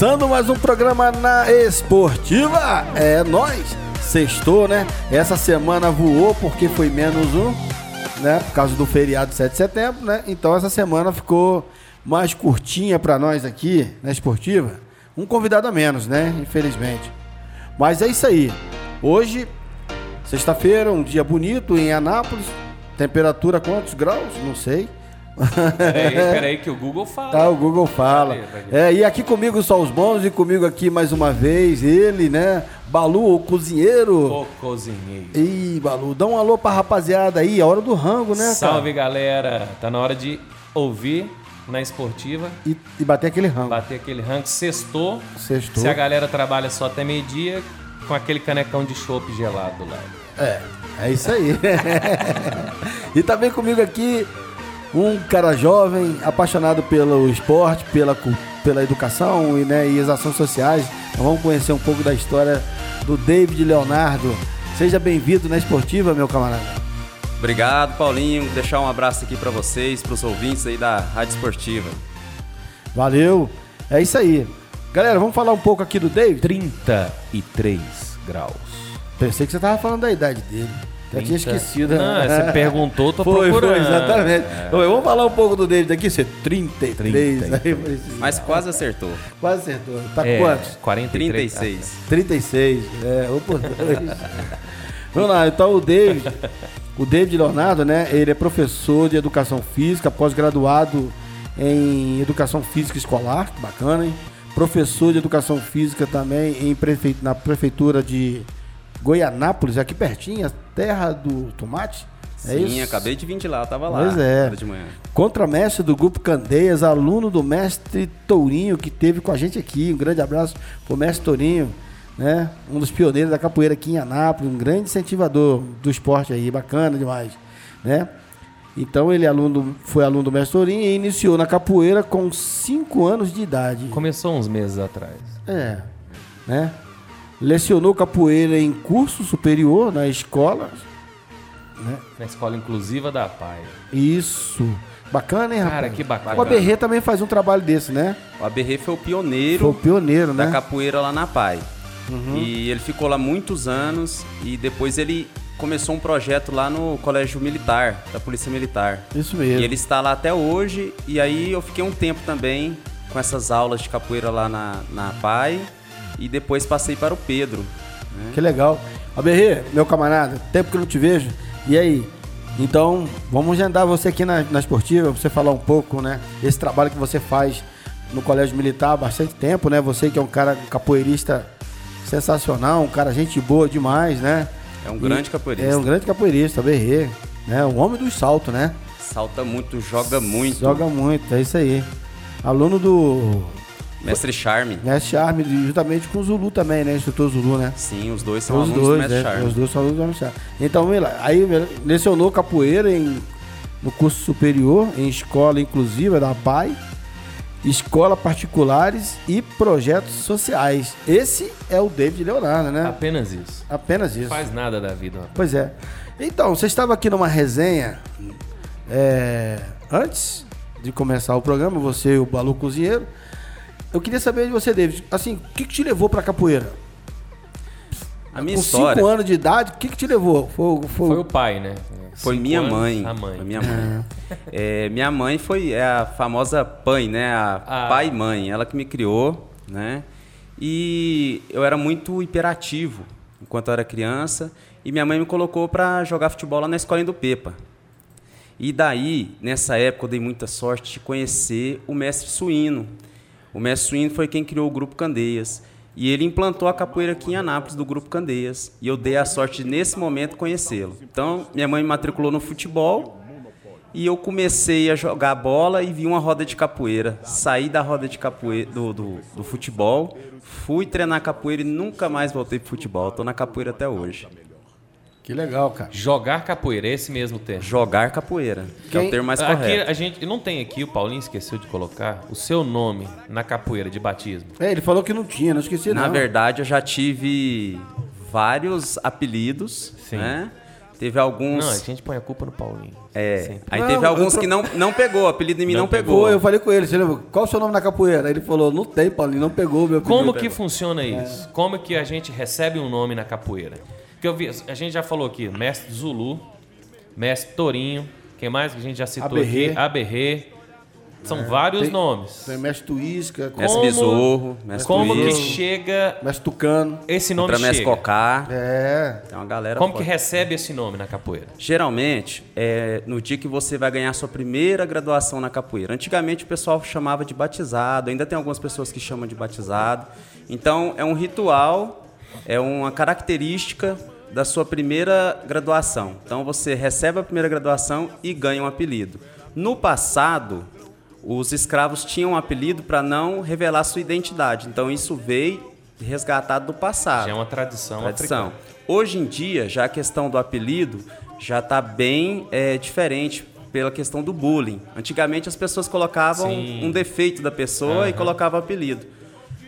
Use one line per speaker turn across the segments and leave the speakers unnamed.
Começando mais um programa na Esportiva. É nós. Sextou, né? Essa semana voou porque foi menos um, né? Por causa do feriado 7 de setembro, né? Então essa semana ficou mais curtinha para nós aqui na Esportiva. Um convidado a menos, né? Infelizmente. Mas é isso aí. Hoje, sexta-feira, um dia bonito em Anápolis. Temperatura quantos graus? Não sei.
Peraí, peraí que o Google fala.
Tá, o Google fala. É, e aqui comigo só os bons e comigo aqui mais uma vez ele, né? Balu, o cozinheiro.
O cozinheiro.
Ih, Balu, dá um alô pra rapaziada aí, a hora do rango, né,
Salve, galera. Tá na hora de ouvir na esportiva,
cara? E, e bater aquele rango.
bater aquele ranking. Sextou.
Sextou.
Se a galera trabalha só até meio-dia, com aquele canecão de chopp gelado do lado.
É, é isso aí. e também comigo aqui um cara jovem, apaixonado pelo esporte, pela, pela educação e, né, e as ações sociais. Então vamos conhecer um pouco da história do David Leonardo. Seja bem-vindo na Esportiva, meu camarada.
Obrigado, Paulinho. Deixar um abraço aqui pra vocês, pros ouvintes aí da Rádio Esportiva.
Valeu. É isso aí. Galera, vamos falar um pouco aqui do David?
33 graus.
Pensei que você tava falando da idade dele. Já tinha
30.
esquecido.
Não, você perguntou, tô
foi,
procurando.
Foi, exatamente. Ô, Vamos falar um pouco do David aqui. Você 33.
33.
Aí
Mas quase acertou.
Quase acertou. Tá
É,
quantos?
43.
36.
36. É, ou por dois. Vamos lá, então o David, o David Leonardo, né? Ele é professor de educação física, pós-graduado em educação física escolar, que bacana, hein? Professor de educação física também em prefe... na prefeitura de Goianápolis, aqui pertinho, terra do tomate. É
Sim,
isso?
acabei de vir de lá, tava lá.
Pois é.
de manhã.
Contramestre do Grupo Candeias, aluno do mestre Tourinho, que teve com a gente aqui. Um grande abraço pro mestre Tourinho, né? Um dos pioneiros da capoeira aqui em Anápolis, um grande incentivador do esporte aí, bacana demais, né? Então ele é aluno, foi aluno do mestre Tourinho e iniciou na capoeira com 5 anos de idade.
Começou uns meses atrás.
É, né? Lecionou capoeira em curso superior na escola. Né?
Na escola inclusiva da PAI.
Isso. Bacana, hein, rapaz?
Cara, que bacana.
O ABR também faz um trabalho desse, né?
O ABR foi o
Foi
pioneiro
o pioneiro,
da
né?
capoeira lá na PAI.
Uhum.
E ele ficou lá muitos anos e depois ele começou um projeto lá no Colégio Militar, da Polícia Militar.
Isso mesmo.
E ele está lá até hoje. E aí eu fiquei um tempo também com essas aulas de capoeira lá na, na PAI. E depois passei para o Pedro. né?
Que legal. ABR, meu camarada, tempo que eu não te vejo. E aí? Então, vamos agendar você aqui na, na esportiva, pra você falar um pouco, né? Esse trabalho que você faz no Colégio Militar há bastante tempo, né? Você que é um cara um capoeirista sensacional, um cara gente boa demais, né?
É um
E-
grande capoeirista.
É um grande capoeirista, ABR. Né? Um homem dos saltos, né?
Salta muito, joga muito.
Joga muito, é isso aí. Aluno do
Mestre Charme.
Mestre Charme, juntamente com o Zulu também, né? Instrutor Zulu, né?
Sim, os dois são
Os
alunos do
dois,
Mestre
é,
Charme.
os dois são alunos do Mestre Charme. Então, aí lecionou capoeira em, no curso superior, em escola inclusiva da PAI, escola particulares e projetos sociais. Esse é o David Leonardo, né?
Apenas isso.
Apenas isso.
Faz nada da vida. rapaz.
Pois é. Então, você estava aqui numa resenha é, antes de começar o programa, você e o Balu Cozinheiro. Eu queria saber de você, David, assim, o que, que te levou pra capoeira?
A minha
Com
história
5 anos de idade, o que, que te levou? Foi, foi,
Foi o pai, né?
foi
Cinco
minha
anos,
mãe.
A mãe.
Foi minha mãe. É, minha mãe foi é a famosa pai, né? A
Ah.
pai e mãe. Ela que me criou, né? E eu era muito hiperativo enquanto eu era criança. E minha mãe me colocou para jogar futebol lá na escolinha do Pepa. E daí, nessa época, eu dei muita sorte de conhecer o mestre Suíno. O mestre foi quem criou o Grupo Candeias. E ele implantou a capoeira aqui em Anápolis, do Grupo Candeias. E eu dei a sorte nesse momento, conhecê-lo. Então, minha mãe me matriculou no futebol. E eu comecei a jogar bola e vi uma roda de capoeira. Saí da roda de capoeira, do, do, do futebol, fui treinar capoeira e nunca mais voltei pro futebol. Estou na capoeira até hoje.
Que legal, cara.
Jogar capoeira, é esse mesmo termo.
Jogar capoeira, que é
Quem-
o termo mais
aqui
correto.
a gente não tem aqui, o Paulinho esqueceu de colocar o seu nome na capoeira de batismo.
É, ele falou que não tinha, não esqueci
Na
não.
verdade, eu já tive vários apelidos,
Sim.
né? Teve alguns.
Não, a gente põe a culpa no Paulinho.
é,
Sempre.
aí
Não,
teve alguns que não, não pegou, o apelido em mim não,
Não
pegou.
Pô, eu falei com ele, você lembra? Qual o seu nome na capoeira? Ele falou, não tem, Paulinho, não pegou o meu
Como
apelido.
que funciona isso? Como que a gente recebe um nome na capoeira? Porque eu vi, a gente já falou aqui, mestre Zulu, mestre Torinho, quem mais que a gente já citou
Aberrê.
aqui? Aberrê. São vários
tem-
nomes.
Tem mestre Tuísca,
Mestre
Como-
Besouro, Mestre
Como que
Tuísque,
chega
mestre Tucano.
esse nome
Contra Mestre
chega?
Cocá.
É.
Tem uma galera
Como que
forte.
recebe esse nome na capoeira?
Geralmente, é no dia que você vai ganhar sua primeira graduação na capoeira. Antigamente o pessoal chamava de batizado, ainda tem algumas pessoas que chamam de batizado. Então, é um ritual, é uma característica da sua primeira graduação. Então, você recebe a primeira graduação e ganha um apelido. No passado, os escravos tinham um apelido para não revelar sua identidade. Então, isso veio resgatado do passado
Já é uma tradição,
tradição.
africana.
Hoje em dia, já a questão do apelido já está bem é, diferente pela questão do bullying. Antigamente as pessoas colocavam
Sim.
um defeito da pessoa e colocavam apelido.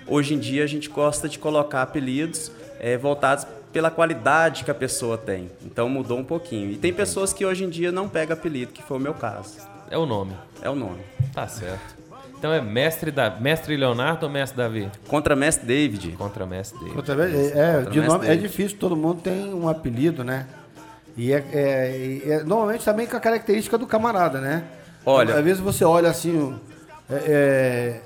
Hoje em dia a gente gosta de colocar apelidos é, voltados pela qualidade que a pessoa tem. Então mudou um pouquinho. E tem pessoas que hoje em dia não pegam apelido, que foi o meu caso.
É o nome.
É o nome.
Tá certo. Então é mestre, da, mestre Leonardo ou mestre Davi?
Contra Mestre David.
Contra mestre.
Outra vez, é, é,
Contra
de nome,
mestre
é difícil, todo mundo tem um apelido, né? E é, é- é- normalmente também com a característica do camarada, né?
Olha-
Às vezes você olha assim. É,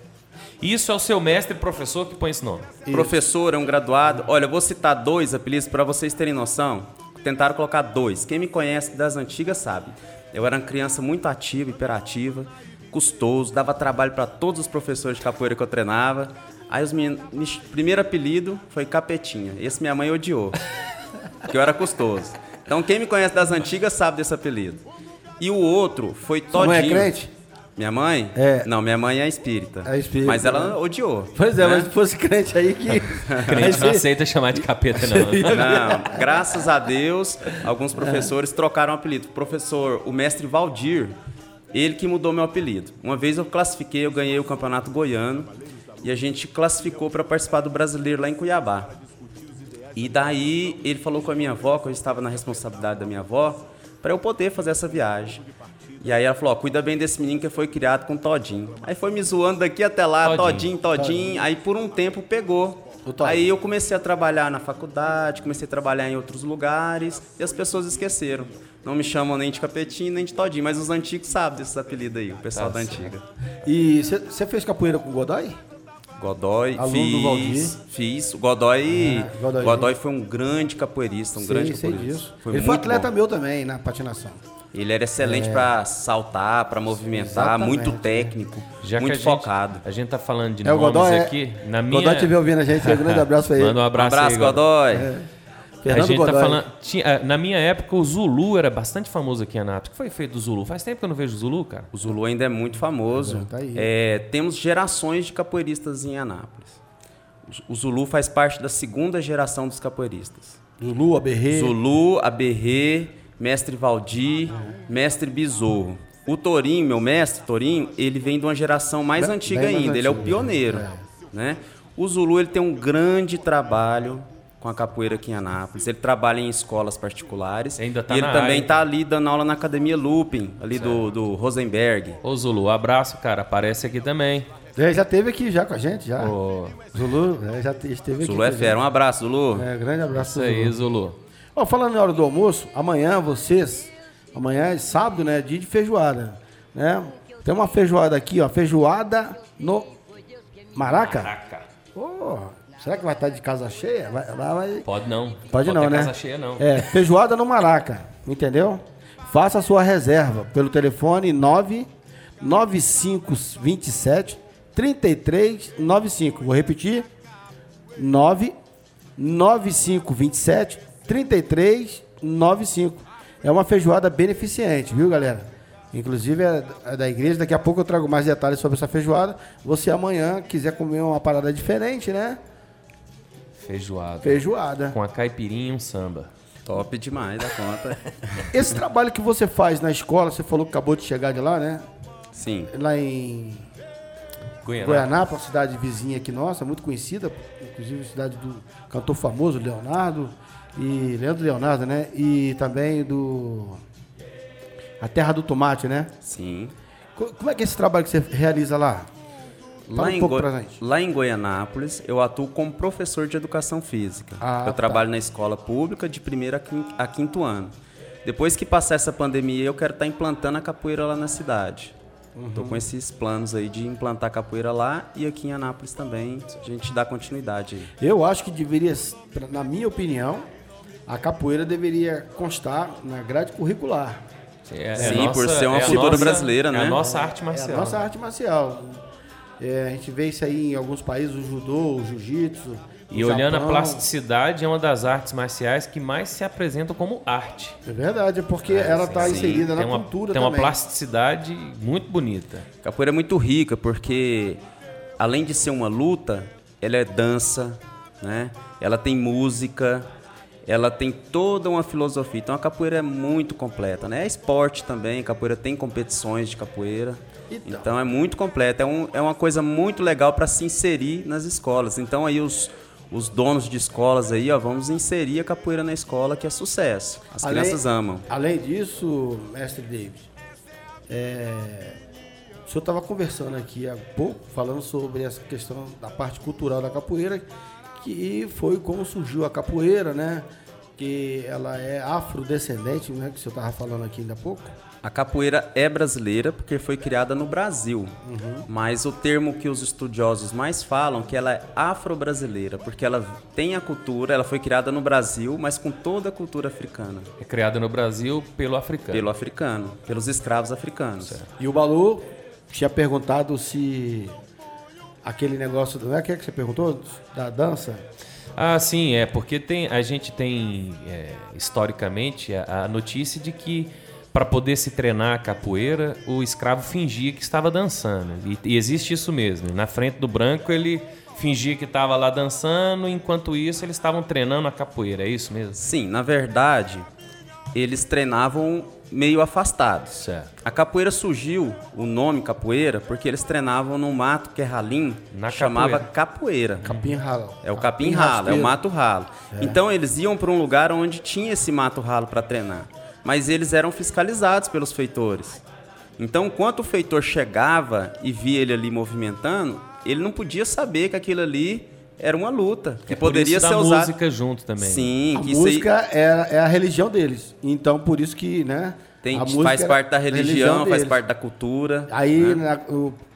Isso é o seu mestre professor que põe esse nome.
Professor, é um graduado. Olha, eu vou citar dois apelidos para vocês terem noção. Tentaram colocar dois. Quem me conhece das antigas sabe. Eu era uma criança muito ativa, hiperativa, custoso, dava trabalho para todos os professores de capoeira que eu treinava. Aí os meninos, me- primeiro apelido foi Capetinha. Esse minha mãe odiou, porque eu era custoso. Então quem me conhece das antigas sabe desse apelido. E o outro foi
Sua
Todinho.
mãe é crente?
Minha mãe?
É.
Não, minha mãe é espírita.
É espírita,
Mas ela
né?
odiou.
Pois é,
né?
mas se fosse crente aí que.
Crente não aceita chamar de capeta, não.
Não, graças a Deus, alguns professores trocaram o apelido. O professor, o mestre Valdir, ele que mudou meu apelido. Uma vez eu classifiquei, eu ganhei o campeonato goiano e a gente classificou para participar do brasileiro lá em Cuiabá. E daí ele falou com a minha avó, que eu estava na responsabilidade da minha avó, para eu poder fazer essa viagem. E aí ela falou, ó, cuida bem desse menino que foi criado com Todinho. Aí foi me zoando daqui até lá,
Todinho.
Todinho, Todinho. Aí por um tempo pegou. Aí eu comecei a trabalhar na faculdade, comecei a trabalhar em outros lugares e as pessoas esqueceram. Não me chamam nem de Capetinho, nem de Todinho, mas os antigos sabem desses apelidos aí, o pessoal
Tá
da antiga.
E você fez capoeira com o Godoy?
Godoy,
Aluno do Valdir.
fiz, fiz. O Godoy,
Ah, Godoy.
Godoy foi um grande capoeirista, um grande
sei
capoeirista.
disso.
Foi
Ele foi atleta
bom.
meu também na patinação.
Ele era excelente pra saltar, pra movimentar,
Exatamente,
muito técnico,
Já
muito
que a
focado.
Gente, a gente tá falando de
É
nomes
Godoy, é-
aqui. Na minha...
Godoy estiver ouvindo a gente, um grande abraço pra ele.
Manda um
Um
abraço,
abraço,
aí,
Godoy.
A
Fernando
gente
Godoy.
tá falando. tinha- eh, na minha época, o Zulu era bastante famoso aqui em Anápolis. O que foi feito do Zulu? Faz tempo que eu não vejo o Zulu, cara.
O Zulu ainda é muito famoso.
Tá aí.
É, temos gerações de capoeiristas em Anápolis. O Zulu faz parte da segunda geração dos capoeiristas.
Zulu, Aberrê.
Zulu, Aberrê, Mestre Valdir, Mestre Besouro. O Torinho, meu mestre, Torinho, ele vem de uma geração mais
Bem-
antiga
bem mais
ainda. Ele é o pioneiro.
é.
Né? O Zulu ele tem um grande trabalho com a capoeira aqui em Anápolis. Ele trabalha em escolas particulares.
Ainda tá
e ele também
área.
está ali dando aula na academia Looping, ali do, do Rosenberg.
Ô Zulu, abraço, cara. Aparece aqui também.
Ele já teve aqui já com a gente, já.
Ô,
Zulu, é, já te- esteve aqui.
Zulu é fera. Um abraço, Zulu.
É, grande abraço
isso
pro
aí,
Zulu. Ó, falando na hora do almoço, amanhã vocês, amanhã é sábado, né? Dia de feijoada, né? Tem uma feijoada aqui, ó, feijoada no Maraca.
Caraca.
Ô, será que vai estar de casa cheia? Vai, lá vai...
Pode não.
Pode não,
ter
né?
casa cheia, não.
É, feijoada no Maraca, entendeu? Faça a sua reserva pelo telefone 99527 3395. Vou repetir. 99527 3395. É uma feijoada beneficente, viu, galera? Inclusive é é da igreja. Daqui a pouco eu trago mais detalhes sobre essa feijoada. Você amanhã quiser comer uma parada diferente, né?
Feijoada.
Feijoada.
Com a caipirinha e um samba.
Top demais da conta.
Esse trabalho que você faz na escola, você falou que acabou de chegar de lá, né?
Sim.
Lá em uma cidade vizinha aqui nossa, muito conhecida, inclusive cidade do cantor famoso Leonardo e Leandro Leonardo, né? E também do a Terra do Tomate, né?
Sim.
Co- Como é que é esse trabalho que você realiza lá?
Lá,
um
em lá em Goianápolis, eu atuo como professor de educação física.
Ah,
eu
tá.
trabalho na escola pública de primeiro a quin- a quinto ano. Depois que passar essa pandemia, eu quero estar implantando a capoeira lá na cidade. Estou
Uhum.
com esses planos aí de implantar capoeira lá e aqui em Anápolis também. A gente dá continuidade aí.
Eu acho que deveria, na minha opinião, a capoeira deveria constar na grade curricular.
É,
Sim, por ser uma
é
cultura
nossa-
brasileira,
É
né?
a nossa arte
É
marcial.
a nossa arte marcial. É, a gente vê isso aí em alguns países, o judô, o jiu-jitsu.
E
o
olhando a
Japão.
plasticidade, é uma das artes marciais que mais se apresentam como arte.
É verdade, é porque ela está inserida na
tem uma,
cultura
Tem uma
também.
plasticidade muito bonita.
Capoeira é muito rica porque, além de ser uma luta, ela é dança, né? Ela tem música, ela tem toda uma filosofia. Então a capoeira é muito completa, né? É esporte também, capoeira tem competições de capoeira.
Então.
Então, é muito completa, é, um- é uma coisa muito legal para se inserir nas escolas. Então aí os, os donos de escolas aí, ó, vamos inserir a capoeira na escola que é sucesso. As
Além-
crianças amam.
Além disso, mestre David, é, o senhor estava conversando aqui há pouco, falando sobre essa questão da parte cultural da capoeira, que foi como surgiu a capoeira, né? Que ela é afrodescendente, né? Que o senhor estava falando aqui ainda há pouco.
A capoeira é brasileira porque foi criada no Brasil. Mas o termo que os estudiosos mais falam é que ela é afro-brasileira, porque ela tem a cultura, ela foi criada no Brasil, mas com toda a cultura africana,
É criada no Brasil pelo africano.
pelo africano, pelos escravos africanos.
E o Balu tinha perguntado se aquele negócio, não é que você perguntou? Da dança?
Ah, sim, é porque tem, a gente tem é, historicamente a, a notícia de que para poder se treinar a capoeira, o escravo fingia que estava dançando. E, e existe isso mesmo. Na frente do branco ele fingia que estava lá dançando, enquanto isso eles estavam treinando a capoeira. É isso mesmo?
Sim, na verdade, eles treinavam meio afastados.
Certo.
A capoeira surgiu, o nome capoeira, porque eles treinavam num mato que é ralim,
Na
chamava
capoeira.
Capim ralo.
É o capim ralo, é o mato ralo. Então eles iam para um lugar onde tinha esse mato ralo para treinar, mas eles eram fiscalizados pelos feitores. Então, enquanto o feitor chegava e via ele ali movimentando, ele não podia saber que aquilo ali era uma luta, que
É por
poderia
isso
ser
da
usado.
música junto também.
Sim,
A
que isso aí
música é, é a religião deles. Então, por isso que, né?
tem-
a música
faz parte da
a
religião, faz parte da cultura.
Aí,
né?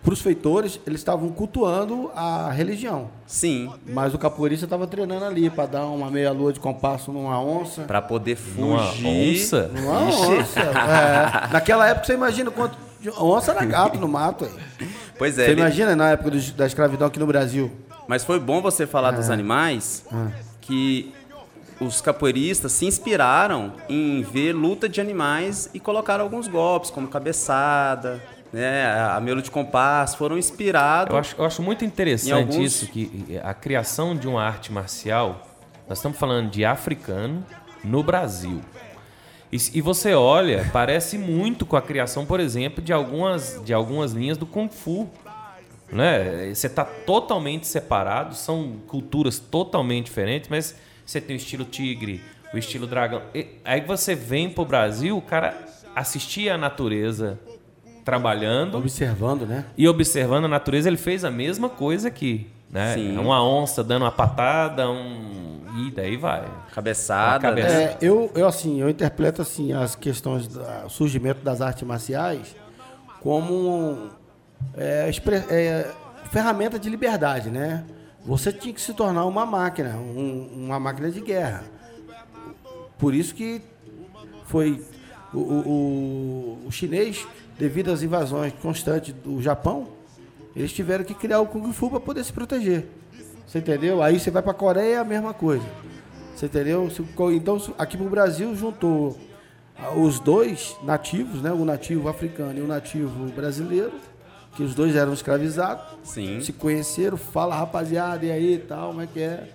para os feitores, eles estavam cultuando a religião.
Sim,
Mas o capoeirista estava treinando ali para dar uma meia-lua de compasso numa onça.
para poder
Numa
fugir.
onça?
Numa onça. é. Naquela época, você imagina quanto. Onça era gato no mato. aí.
Pois é,
Você
ele-
imagina na época do- da escravidão aqui no Brasil?
Mas foi bom você falar dos animais,
Ah.
que os capoeiristas se inspiraram em ver luta de animais e colocaram alguns golpes, como cabeçada, né, a meio de compasso, foram inspirados.
Eu acho, eu acho muito interessante
alguns-
isso, que a criação de uma arte marcial, nós estamos falando de africano no Brasil. E, e você olha, parece muito com a criação, por exemplo, de algumas, de algumas linhas do Kung Fu. Né? Você está totalmente separado, são culturas totalmente diferentes, mas você tem o estilo tigre, o estilo dragão. E, aí você vem pro Brasil, o cara assistia a natureza trabalhando
Observando, né?
e observando a natureza, ele fez a mesma coisa aqui. Né?
Sim.
Uma onça dando uma patada, um. E daí vai.
Cabeçada.
Cabeça-?
É, eu, eu, assim, eu interpreto assim, as questões do surgimento das artes marciais como é, é, ferramenta de liberdade, né? Você tinha que se tornar uma máquina, um- uma máquina de guerra. Por isso que foi o, o, o- chinês, devido às invasões constantes do Japão, eles tiveram que criar o Kung Fu para poder se proteger. Você entendeu? Aí você vai para a Coreia, é a mesma coisa. Você entendeu? Então, aqui no Brasil juntou os dois nativos, né? O nativo africano e o nativo brasileiro, que os dois eram escravizados.
Sim.
Se conheceram, fala rapaziada, e aí tal, como é que é?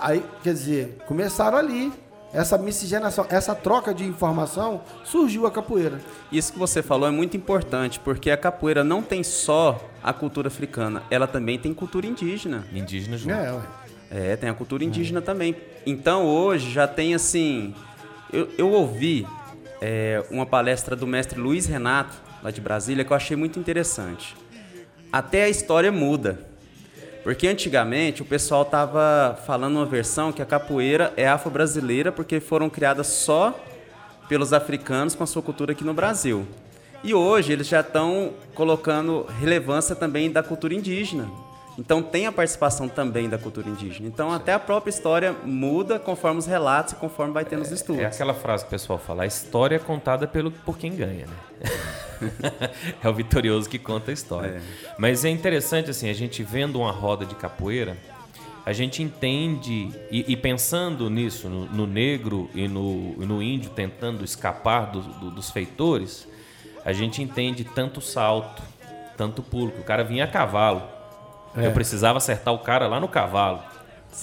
Aí, quer dizer, começaram ali. Essa miscigenação, essa troca de informação, surgiu a capoeira.
Isso que você falou é muito importante, porque a capoeira não tem só a cultura africana, ela também tem cultura indígena.
Indígena junto.
É, ué.
É, tem a cultura indígena também. Então hoje já tem assim. Eu, eu ouvi é, uma palestra do mestre Luiz Renato, lá de Brasília, que eu achei muito interessante. Até a história muda. Porque antigamente o pessoal tava falando uma versão que a capoeira é afro-brasileira porque foram criadas só pelos africanos com a sua cultura aqui no Brasil. E hoje eles já estão colocando relevância também da cultura indígena. Então tem a participação também da cultura indígena. Então até a própria história muda conforme os relatos e conforme vai tendo os estudos.
É aquela frase que o pessoal fala, a história é contada pelo, por quem ganha, né? é o vitorioso que conta a história. Mas é interessante, assim, a gente vendo uma roda de capoeira, a gente entende, e, e pensando nisso, no, no negro e no, e no índio tentando escapar do- do- dos feitores, a gente entende tanto salto, tanto pulo, que o cara vinha a cavalo. Eu precisava acertar o cara lá no cavalo.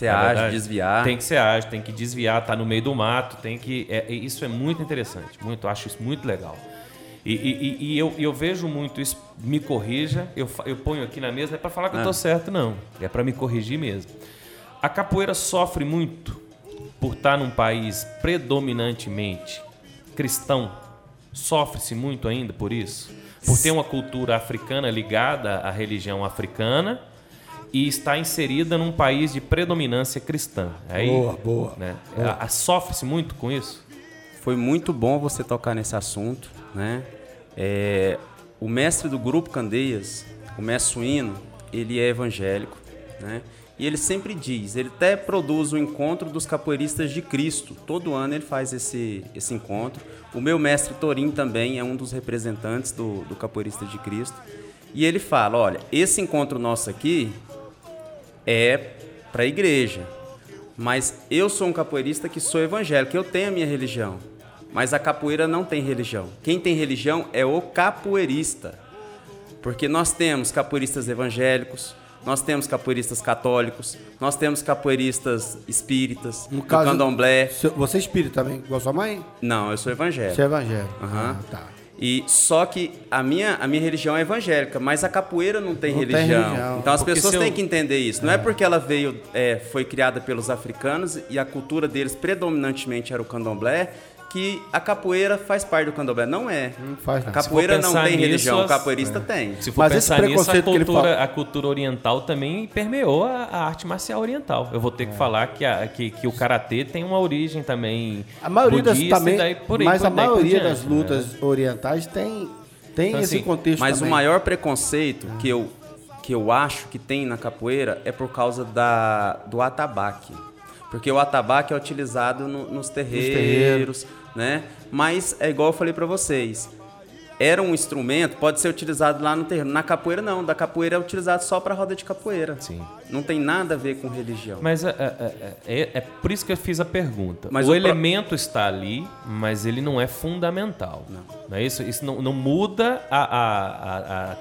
Na
ágil,
verdade,
desviar.
Tem que ser ágil, tem que desviar, tá no meio do mato, tem que. é- é- isso é muito interessante, muito, acho isso muito legal. E, e- e- eu, eu vejo muito isso, me corrija, eu, eu ponho aqui na mesa, não é para falar que eu tô certo, não. É para me corrigir mesmo. A capoeira sofre muito por estar num país predominantemente cristão. Sofre-se muito ainda por isso. Por ter uma cultura africana ligada à religião africana e está inserida num país de predominância cristã. Aí,
Boa, boa.
né, a- a- Sofre-se muito com isso?
Foi muito bom você tocar nesse assunto, né? É, o mestre do grupo Candeias, o mestre Suíno, ele é evangélico, né? E ele sempre diz, ele até produz o encontro dos capoeiristas de Cristo. Todo ano ele faz esse, esse encontro. O meu mestre Torim também é um dos representantes do, do Capoeirista de Cristo. E ele fala, olha, esse encontro nosso aqui é para a igreja. Mas eu sou um capoeirista que sou evangélico, eu tenho a minha religião. Mas a capoeira não tem religião. Quem tem religião é o capoeirista. Porque nós temos capoeiristas evangélicos, nós temos capoeiristas católicos, nós temos capoeiristas espíritas,
No caso-
candomblé.
Você é espírita também, igual sua mãe?
Não, eu sou evangélico.
Você é evangélico.
Aham.
Ah, tá.
E só que a minha, a minha religião é evangélica, mas a capoeira não tem,
Não tem
religião.
religião.
Então as
Porque
pessoas
eu-
têm que entender isso. Não é porque ela veio, é, foi criada pelos africanos e a cultura deles predominantemente era o candomblé, que a capoeira faz parte do candomblé. Não é.
Não faz
A
nada.
capoeira não tem
nisso,
religião, o
as-
capoeirista tem.
Se for
Mas esse
pensar nisso, a
que
cultura,
fala-
a cultura oriental também permeou a, a arte marcial oriental. Eu vou ter que
É.
falar que, a- que, que o karatê tem uma origem também
A maioria das
budista,
também,
e daí por aí,
mas
por
a
daí
maioria
diante,
das
né?
lutas orientais tem tem
Então,
esse
assim,
contexto
Mas
também.
o maior preconceito que eu, que eu acho que tem na capoeira é por causa da, do atabaque. Porque o atabaque é utilizado no- nos terreiros, né? Mas é igual eu falei pra vocês. Era um instrumento, pode ser utilizado lá no terreiro. Na capoeira não, da capoeira é utilizado só pra roda de capoeira.
Sim.
Não tem nada a ver com religião.
Mas é, é- é- é- é por isso que eu fiz a pergunta.
Mas
o,
o pro-
elemento está ali, mas ele não é fundamental. Não, é isso? Isso não, não muda a, a- a- a-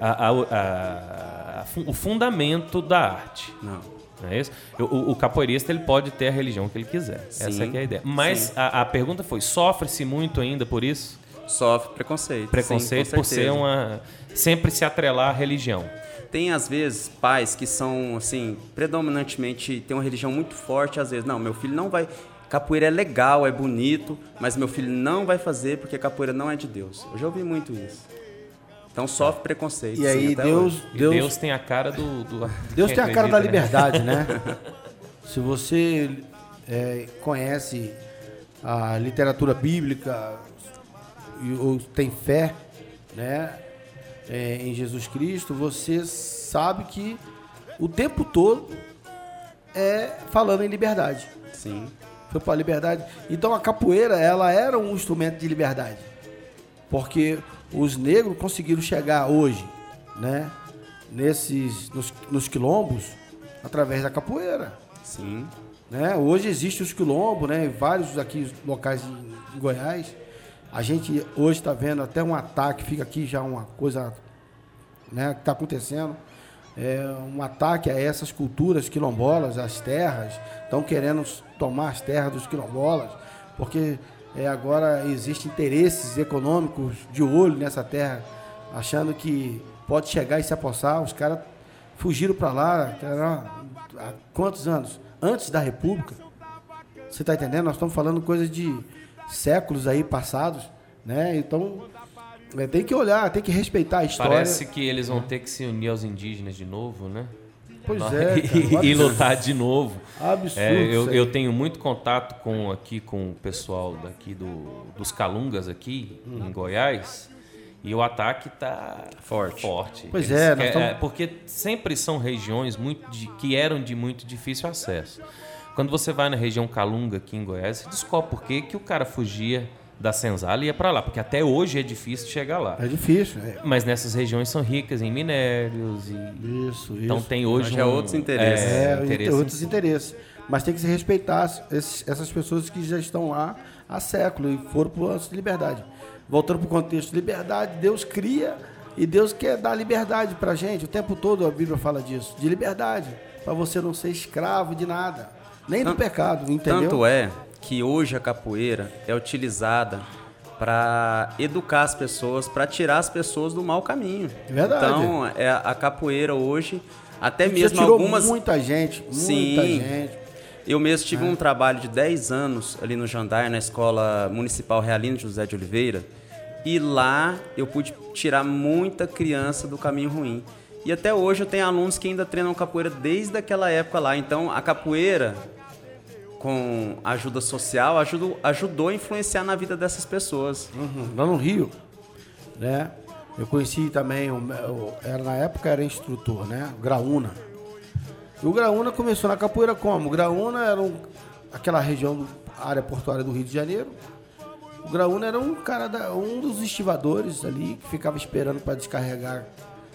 a- a- a- a o fundamento da arte.
Não.
Não é isso? O, o- capoeirista ele pode ter a religião que ele quiser. Essa
Sim,
é, que é a ideia. Mas a, a pergunta foi: sofre-se muito ainda por isso?
Sofre preconceito.
Preconceito
sim,
por ser uma. sempre se atrelar à religião.
tem às vezes pais que são assim, predominantemente tem uma religião muito forte, às vezes, não, meu filho não vai capoeira é legal, é bonito, mas meu filho não vai fazer porque capoeira não é de Deus. Eu já ouvi muito isso. Então sofre preconceito.
E aí
sim,
Deus,
hoje.
E
Deus,
Deus, tem a cara do. do
Deus tem a cara da liberdade, né? Se você é, conhece a literatura bíblica e, ou tem fé, né, é, em Jesus Cristo, você sabe que o tempo todo é falando em liberdade.
Sim.
Foi para a liberdade. Então a capoeira, ela era um instrumento de liberdade. Porque os negros conseguiram chegar hoje, né, nesses nos, nos quilombos através da capoeira,
Sim.
né? Hoje existem os quilombos, né, vários aqui locais em, em Goiás. A gente hoje está vendo até um ataque, fica aqui já uma coisa, né, que está acontecendo. É um ataque a essas culturas quilombolas, as terras, estão querendo tomar as terras dos quilombolas, porque é, agora existem interesses econômicos de olho nessa terra, achando que pode chegar e se apossar. Os caras fugiram para lá, há quantos anos? Antes da República. Você está entendendo? Nós estamos falando coisas de séculos aí passados, né? Então é, tem que olhar, tem que respeitar a história.
Parece que eles vão ter que se unir aos indígenas de novo, né?
Pois é, cara,
e, lutar de novo.
Absurdo
É, eu,
aí.
eu tenho muito contato com aqui com o pessoal daqui do, dos Calungas aqui
Hum.
em Goiás e o ataque tá
Forte.
forte.
Pois
Eles
é,
quer-
tamo-
é, porque sempre são regiões muito de- que eram de muito difícil acesso. Quando você vai na região Calunga aqui em Goiás, você descobre por que, que o cara fugia da senzala e ia para lá, porque até hoje é difícil chegar lá.
É difícil, é.
Mas nessas regiões são ricas em minérios e
Isso, isso.
então tem hoje
Mas já
um,
outros interesses.
É,
É,
tem
interesse
outros
em-
interesses. Mas tem que se respeitar esses- essas pessoas que já estão lá há séculos e foram para o lance de liberdade. Voltando para o contexto de liberdade, Deus cria e Deus quer dar liberdade para a gente. O tempo todo a Bíblia fala disso, de liberdade, para você não ser escravo de nada, nem do
Tanto-
pecado, entendeu?
Tanto é que hoje a capoeira é utilizada para educar as pessoas, para tirar as pessoas do mau caminho.
É verdade.
Então, é a capoeira hoje, até
Já
mesmo
tirou
algumas
muita gente, muita
Sim.
gente.
Eu mesmo
É.
tive um trabalho de 10 anos ali no Jandar, na Escola Municipal Realino José de Oliveira, e lá eu pude tirar muita criança do caminho ruim. E até hoje eu tenho alunos que ainda treinam capoeira desde aquela época lá. Então a capoeira, com ajuda social, ajudou, ajudou a influenciar na vida dessas pessoas.
Uhum, Lá no Rio, né? Eu conheci também, era, na época era instrutor, né? O Graúna. E o Graúna começou na capoeira como? O Graúna era um, aquela região, do, área portuária do Rio de Janeiro. O Graúna era um cara, da, um dos estivadores ali, que ficava esperando para descarregar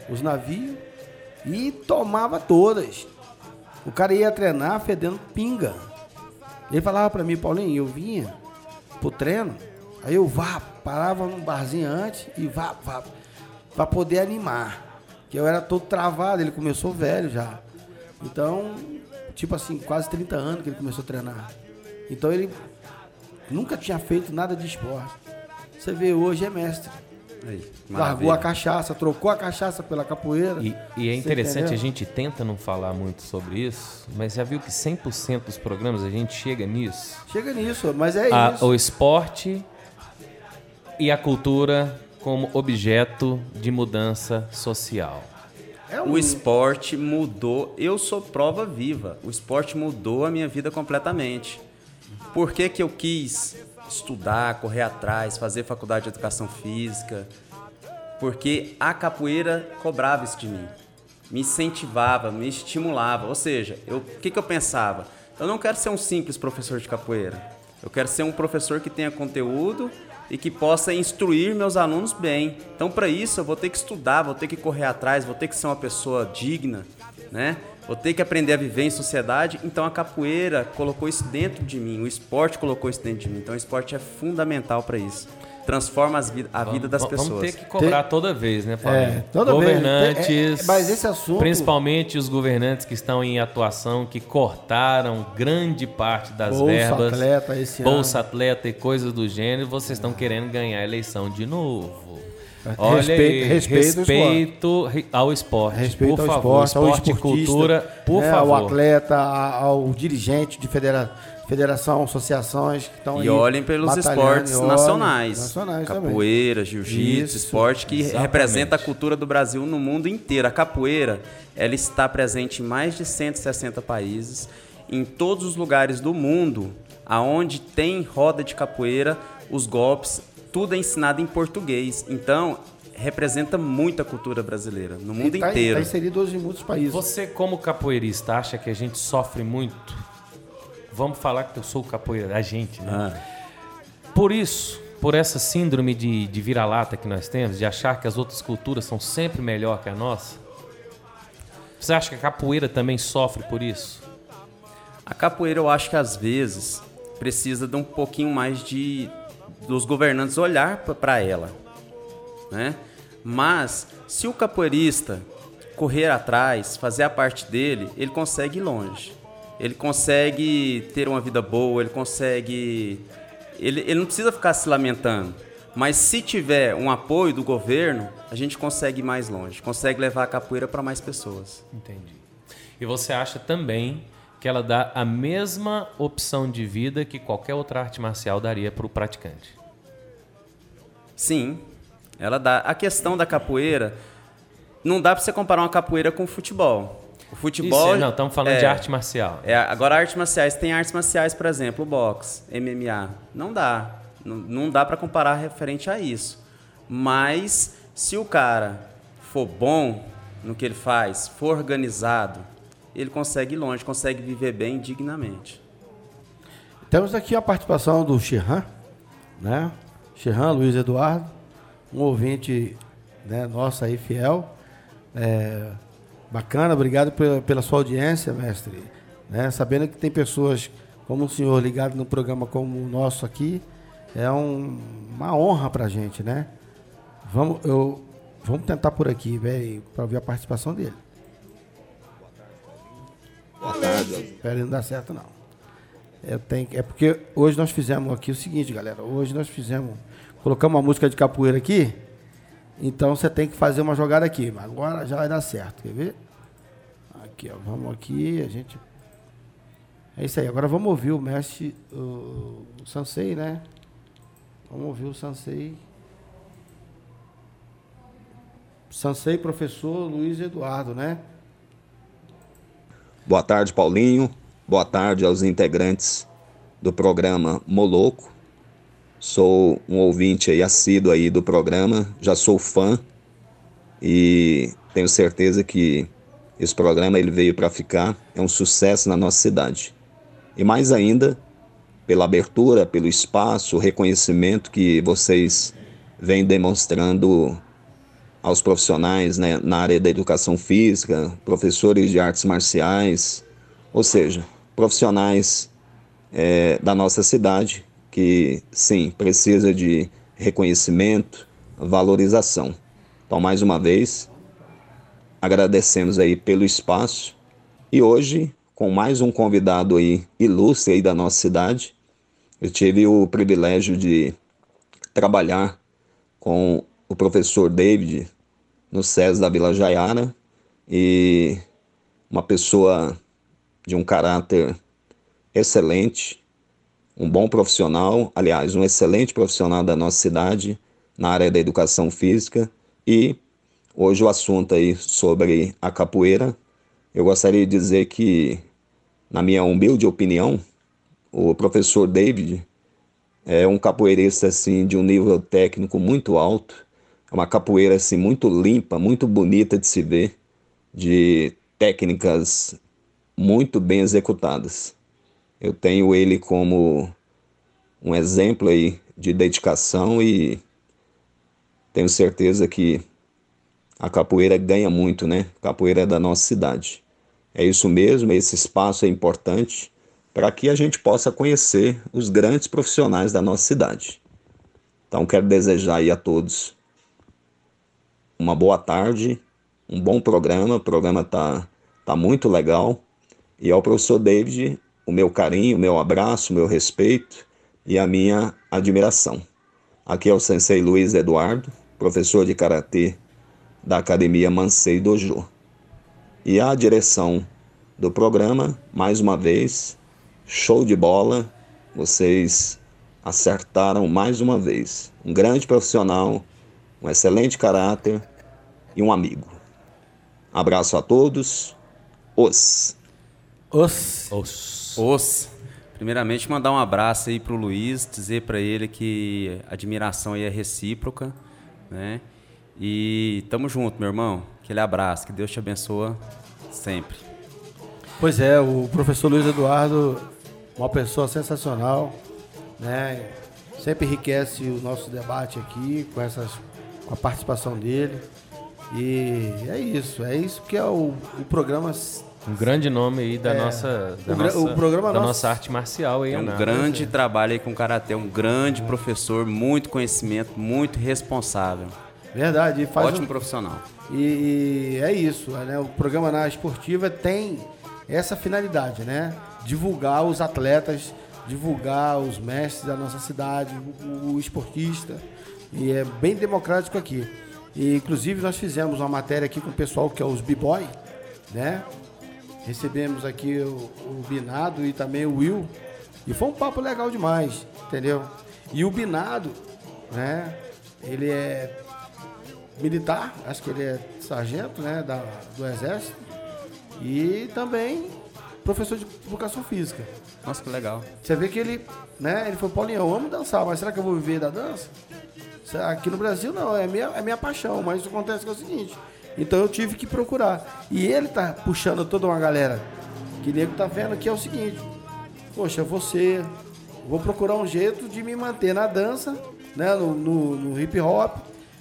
os navios e tomava todas. O cara ia treinar fedendo pinga. Ele falava pra mim, Paulinho, eu vinha pro treino, aí eu vá, parava num barzinho antes e vá, vá, pra poder animar. Que eu era todo travado, ele começou velho já. Então, tipo assim, quase 30 anos que ele começou a treinar. Então ele nunca tinha feito nada de esporte. Você vê, hoje é mestre.
Aí,
Largou a cachaça, trocou a cachaça pela capoeira.
E, e é interessante, a gente tenta não falar muito sobre isso, mas já viu que 100% dos programas a gente chega nisso?
Chega nisso, mas é
A-
isso.
o esporte e a cultura como objeto de mudança social.
É
O esporte mudou, eu sou prova viva. O esporte mudou a minha vida completamente. Por que, que eu quis estudar, correr atrás, fazer faculdade de educação física? Porque a capoeira cobrava isso de mim. Me incentivava, me estimulava. Ou seja, o que, que eu pensava? Eu não quero ser um simples professor de capoeira. Eu quero ser um professor que tenha conteúdo e que possa instruir meus alunos bem. Então, para isso, eu vou ter que estudar, vou ter que correr atrás, vou ter que ser uma pessoa digna, né? Vou ter que aprender a viver em sociedade. Então, a capoeira colocou isso dentro de mim, o esporte colocou isso dentro de mim. Então, o esporte é fundamental para isso. Transforma as vi- a vida das
Vamos-
pessoas.
Vamos ter que cobrar toda vez, né, Paulo?
É, toda vez.
governantes,
É, é, mas esse assunto-
principalmente os governantes que estão em atuação, que cortaram grande parte das
Bolsa
verbas,
Atleta esse
bolsa atleta e coisas do gênero, vocês estão querendo ganhar a eleição de novo. Olha
Respeito-
aí,
respeito ao
respeito ao esporte.
Respeito
por
ao
favor,
esporte, ao
esporte e
esportista,
cultura, por
né,
favor.
Ao atleta, ao dirigente de federa- federação, associações que estão aí.
E olhem pelos esportes
olhem-
nacionais.
Nacionais
capoeira, jiu-jitsu, esporte que
exatamente.
representa a cultura do Brasil no mundo inteiro. A capoeira, ela está presente em mais de 160 países, em todos os lugares do mundo, aonde tem roda de capoeira, os golpes, tudo é ensinado em português. Então, representa muita cultura brasileira no mundo
E tá,
inteiro.
Tá inserido hoje em muitos países.
Você, como capoeirista, acha que a gente sofre muito? Vamos falar que eu sou capoeira, a gente, né?
Ah.
Por isso, por essa síndrome de, de vira-lata que nós temos, de achar que as outras culturas são sempre melhor que a nossa, você acha que a capoeira também sofre por isso?
A capoeira, eu acho que às vezes precisa de um pouquinho mais de dos governantes olhar para ela, né? Mas se o capoeirista correr atrás, fazer a parte dele, ele consegue ir longe. Ele consegue ter uma vida boa, ele consegue ele, ele não precisa ficar se lamentando. Mas se tiver um apoio do governo, a gente consegue ir mais longe, consegue levar a capoeira para mais pessoas.
Entendi. E você acha também que ela dá a mesma opção de vida que qualquer outra arte marcial daria para o praticante?
Sim, ela dá. A questão da capoeira, não dá pra você comparar uma capoeira com futebol. O futebol.
Isso, não, estamos falando
é,
de arte marcial.
É, agora, artes marciais, tem artes marciais, por exemplo, boxe, MMA. Não dá. Não, não dá pra comparar referente a isso. Mas, se o cara for bom no que ele faz, for organizado, ele consegue ir longe, consegue viver bem dignamente.
Temos aqui a participação do Xerran, né? Xerran, Luiz Eduardo, um ouvinte né, nosso aí, fiel. É, bacana, obrigado pela, sua audiência, mestre. Né? Sabendo que tem pessoas como o senhor ligado no programa como o nosso aqui, é um- uma honra pra gente, né? Vamos, eu, vamos tentar por aqui, velho, para ouvir a participação dele.
Boa tarde.
Espera, não dá certo não. Eu tenho, é porque hoje nós fizemos aqui o seguinte, galera. Hoje nós fizemos. Colocamos uma música de capoeira aqui. Então você tem que fazer uma jogada aqui. Mas agora já vai dar certo. Quer ver? Aqui, ó. Vamos aqui. A gente. É isso aí. Agora vamos ouvir o mestre. O, o Sansei, né? Vamos ouvir o Sansei. Sansei, professor Luiz Eduardo, né?
Boa tarde, Paulinho. Boa tarde aos integrantes do programa Moloco. Sou um ouvinte aí assíduo aí do programa, já sou fã e tenho certeza que esse programa ele veio para ficar, é um sucesso na nossa cidade. E mais ainda pela abertura, pelo espaço, o reconhecimento que vocês vêm demonstrando aos profissionais né, na área da educação física, professores de artes marciais, ou seja, profissionais eh, da nossa cidade que, sim, precisa de reconhecimento, valorização. Então, mais uma vez, agradecemos aí pelo espaço e hoje, com mais um convidado aí ilustre aí da nossa cidade, eu tive o privilégio de trabalhar com o professor David no SES da Vila Jaiara e uma pessoa de um caráter excelente, um bom profissional, aliás, um excelente profissional da nossa cidade na área da educação física e hoje o assunto aí sobre a capoeira. Eu gostaria de dizer que, na minha humilde opinião, o professor David é um capoeirista assim de um nível técnico muito alto, é uma capoeira assim muito limpa, muito bonita de se ver, de técnicas muito bem executadas. Eu tenho ele como um exemplo aí de dedicação e tenho certeza que a capoeira ganha muito, né? A capoeira é da nossa cidade. É isso mesmo, esse espaço é importante para que a gente possa conhecer os grandes profissionais da nossa cidade. Então quero desejar aí a todos uma boa tarde, um bom programa, o programa tá tá muito legal. E ao professor David, o meu carinho, o meu abraço, o meu respeito e a minha admiração. Aqui é o Sensei Luiz Eduardo professor de karatê da Academia Mansei Dojo. E a direção do programa, mais uma vez, show de bola. Vocês acertaram mais uma vez. Um grande profissional, um excelente caráter e um amigo. Abraço a todos. Os.
Os.
Os.
Os. Primeiramente, mandar um abraço aí pro Luiz, dizer para ele que a admiração aí é recíproca, né? E tamo junto, meu irmão. Aquele abraço, que Deus te abençoe sempre.
Pois é, o professor Luiz Eduardo, uma pessoa sensacional, né? Sempre enriquece o nosso debate aqui com, essas, com a participação dele. E é isso, é isso que é o, o programa.
Um grande nome aí da nossa, da
O gra-
nossa,
o programa
da nossa arte marcial aí,
É um
Ana.
grande trabalho aí com karatê, um grande professor, muito conhecimento, muito responsável.
Verdade, e faz
Ótimo
um-
profissional.
E, e é isso, né? O programa na esportiva tem essa finalidade, né? Divulgar os atletas, divulgar os mestres da nossa cidade, o, o esportista. E é bem democrático aqui. E inclusive nós fizemos uma matéria aqui com o pessoal que é os B-Boy, né? Recebemos aqui o, o Binado e também o Will. E foi um papo legal demais, entendeu? E o Binado, né? Ele é militar, acho que ele é sargento, né, da, do exército, e também professor de educação física.
Nossa, que legal.
Você vê que ele, né, ele falou, Paulinho, eu amo dançar, mas será que eu vou viver da dança? Aqui no Brasil não, é minha, é minha paixão, mas isso acontece que é o seguinte, então eu tive que procurar. E ele tá puxando toda uma galera, que nego tá vendo que é o seguinte, poxa, você, vou procurar um jeito de me manter na dança, né, no, no- no hip hop,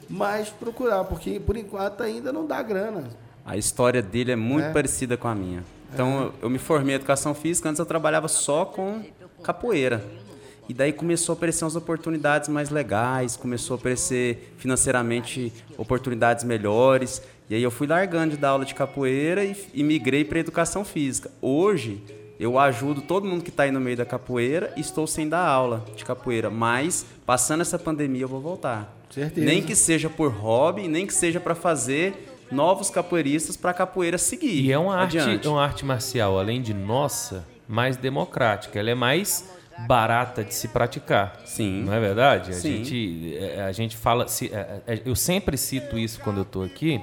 mas procurar, porque por enquanto ainda não dá grana.
A história dele é muito
É.
parecida com a minha. Então, eu, eu me formei em educação física, antes eu trabalhava só com capoeira. E daí começou a aparecer umas oportunidades mais legais, começou a aparecer financeiramente oportunidades melhores. E aí eu fui largando de dar aula de capoeira e, e migrei para educação física. Hoje, eu ajudo todo mundo que está aí no meio da capoeira e estou sem dar aula de capoeira. Mas, passando essa pandemia, eu vou voltar.
Certeza.
Nem que seja por hobby, nem que seja para fazer novos capoeiristas para a capoeira seguir.
E é uma arte, é uma arte marcial, além de nossa, mais democrática. Ela é mais barata de se praticar.
Sim.
Não é verdade? A
Sim.
gente, é, a gente fala. se- é, é, eu sempre cito isso quando eu estou aqui.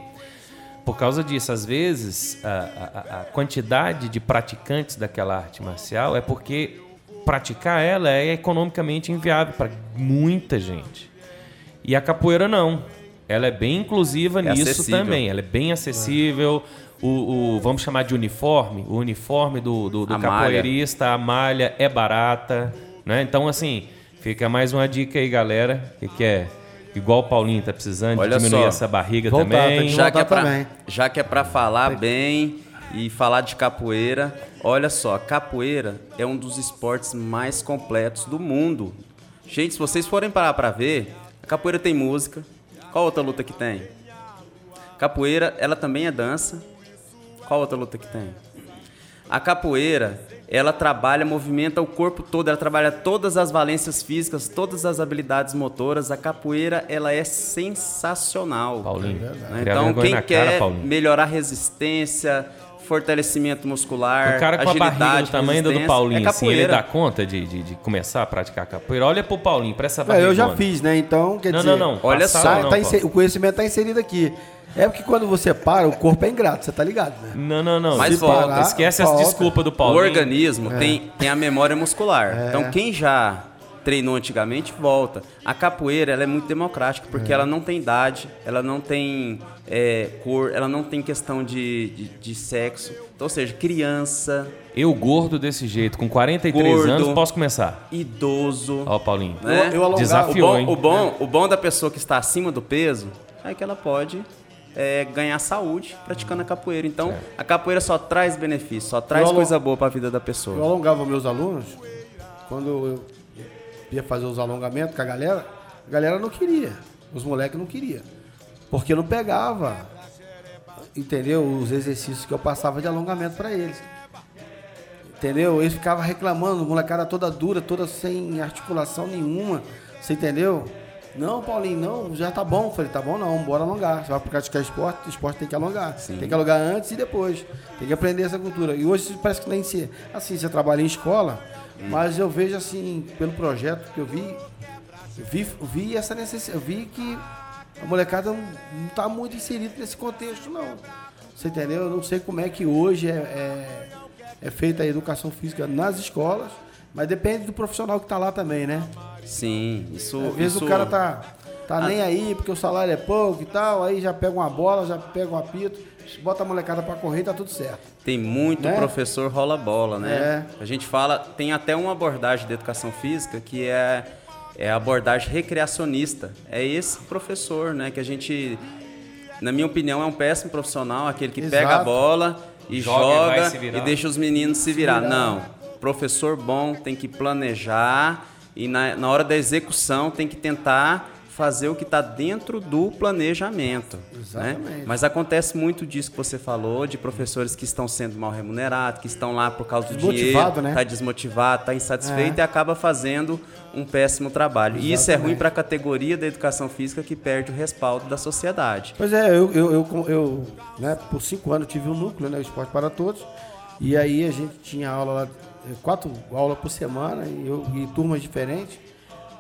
Por causa disso, às vezes, a, a- a quantidade de praticantes daquela arte marcial é porque praticar ela é economicamente inviável para muita gente. E a capoeira não. Ela é bem inclusiva
É
nisso
acessível.
também. Ela é bem acessível. O, o- vamos chamar de uniforme. O uniforme do, do, do
A malha.
capoeirista, a malha é barata. Né? Então, assim, fica mais uma dica aí, galera. Que, que é igual o Paulinho tá precisando
Olha
de diminuir
só.
essa barriga
Voltar,
também.
tem
já que, é pra,
também.
já que é para falar bem e falar de capoeira, olha só, capoeira é um dos esportes mais completos do mundo. Gente, se vocês forem parar para ver, a capoeira tem música. Qual outra luta que tem? Capoeira, ela também é dança. Qual outra luta que tem? A capoeira, ela trabalha, movimenta o corpo todo, ela trabalha todas as valências físicas, todas as habilidades motoras. A capoeira, ela é sensacional.
Paulinho.
Né? Então, quem
cara,
quer
Paulinho.
melhorar a resistência, fortalecimento muscular,
O cara com a barriga do tamanho do Paulinho,
é
assim, ele dá conta de, de, de começar a praticar capoeira? Olha pro Paulinho, pra essa
É,
barriga.
eu já fiz, né? Então, quer
Não,
dizer...
não, não.
Olha só,
Tá- tá o conhecimento tá inserido aqui. É porque quando você para, o corpo é ingrato, você tá ligado, né?
Não, não, não.
Mas
Se
volta,
parar, Esquece as
volta.
desculpas do
O
Paulinho.
organismo
É.
tem, tem a memória muscular. Então, quem já treinou antigamente, volta. A capoeira ela é muito democrática, porque
É.
ela não tem idade, ela não tem é, cor, ela não tem questão de, de, de sexo. Então, ou seja, criança,
Eu gordo desse jeito, com 43
Gordo.
anos, posso começar.
idoso.
Ó, Paulinho.
né?
Eu- eu alongava-
Desafiou,
o, bom,
hein?
o, bom, o bom da pessoa que está acima do peso é que ela pode é, ganhar saúde praticando a capoeira. Então, a capoeira só traz benefício, só traz
Eu
coisa boa para a vida da
Eu
pessoa.
alongava meus alunos, quando eu ia fazer os alongamentos com a galera, a galera não queria. Os moleques não queriam. Porque não pegava, entendeu? Os exercícios que eu passava de alongamento para eles. Entendeu? Eles ficavam reclamando, molecada toda dura, toda sem articulação nenhuma. Você entendeu? Não, Paulinho, não, já tá bom. Eu falei, tá bom não, bora alongar. Você vai praticar esporte, esporte tem que alongar.
Sim.
Tem que alongar antes e depois. Tem que aprender essa cultura. E hoje parece que nem se. Assim, você trabalha em escola, mas eu vejo assim, pelo projeto que eu vi, eu vi, vi essa necessidade. Eu vi que a molecada não, tá muito inserida nesse contexto, não. Você entendeu? Eu não sei como é que hoje é, é, é feita a educação física nas escolas, mas depende do profissional que tá lá também, né?
Sim, isso.
Às vezes
isso-
o cara tá, tá nem aí porque o salário é pouco e tal, aí já pega uma bola, já pega um apito, bota a molecada pra correr e tá tudo certo.
Tem muito
Né?
professor rola bola, né?
É.
A gente fala, tem até uma abordagem de educação física que é, é a abordagem recreacionista. É esse professor, né? Que a gente, na minha opinião, é um péssimo profissional, aquele que pega a
Exato.
bola e
Joga e
joga,
se
e deixa os meninos se virar.
virar.
Não. Professor bom tem que planejar e na, na hora da execução tem que tentar fazer o que está dentro do planejamento. Né?
Exatamente.
Mas acontece muito disso que você falou, de professores que estão sendo mal remunerados, que estão lá por causa do
Desmotivado,
dinheiro,
né?
tá desmotivado, tá insatisfeito
É.
e acaba fazendo um péssimo trabalho. E isso é ruim
Exatamente.
para a categoria da educação física que perde o respaldo da sociedade.
Pois é, eu, eu, eu, eu, né, por cinco anos tive um núcleo, né, o Esporte para Todos, e aí a gente tinha aula lá, quatro aulas por semana, e, eu, e turmas diferentes,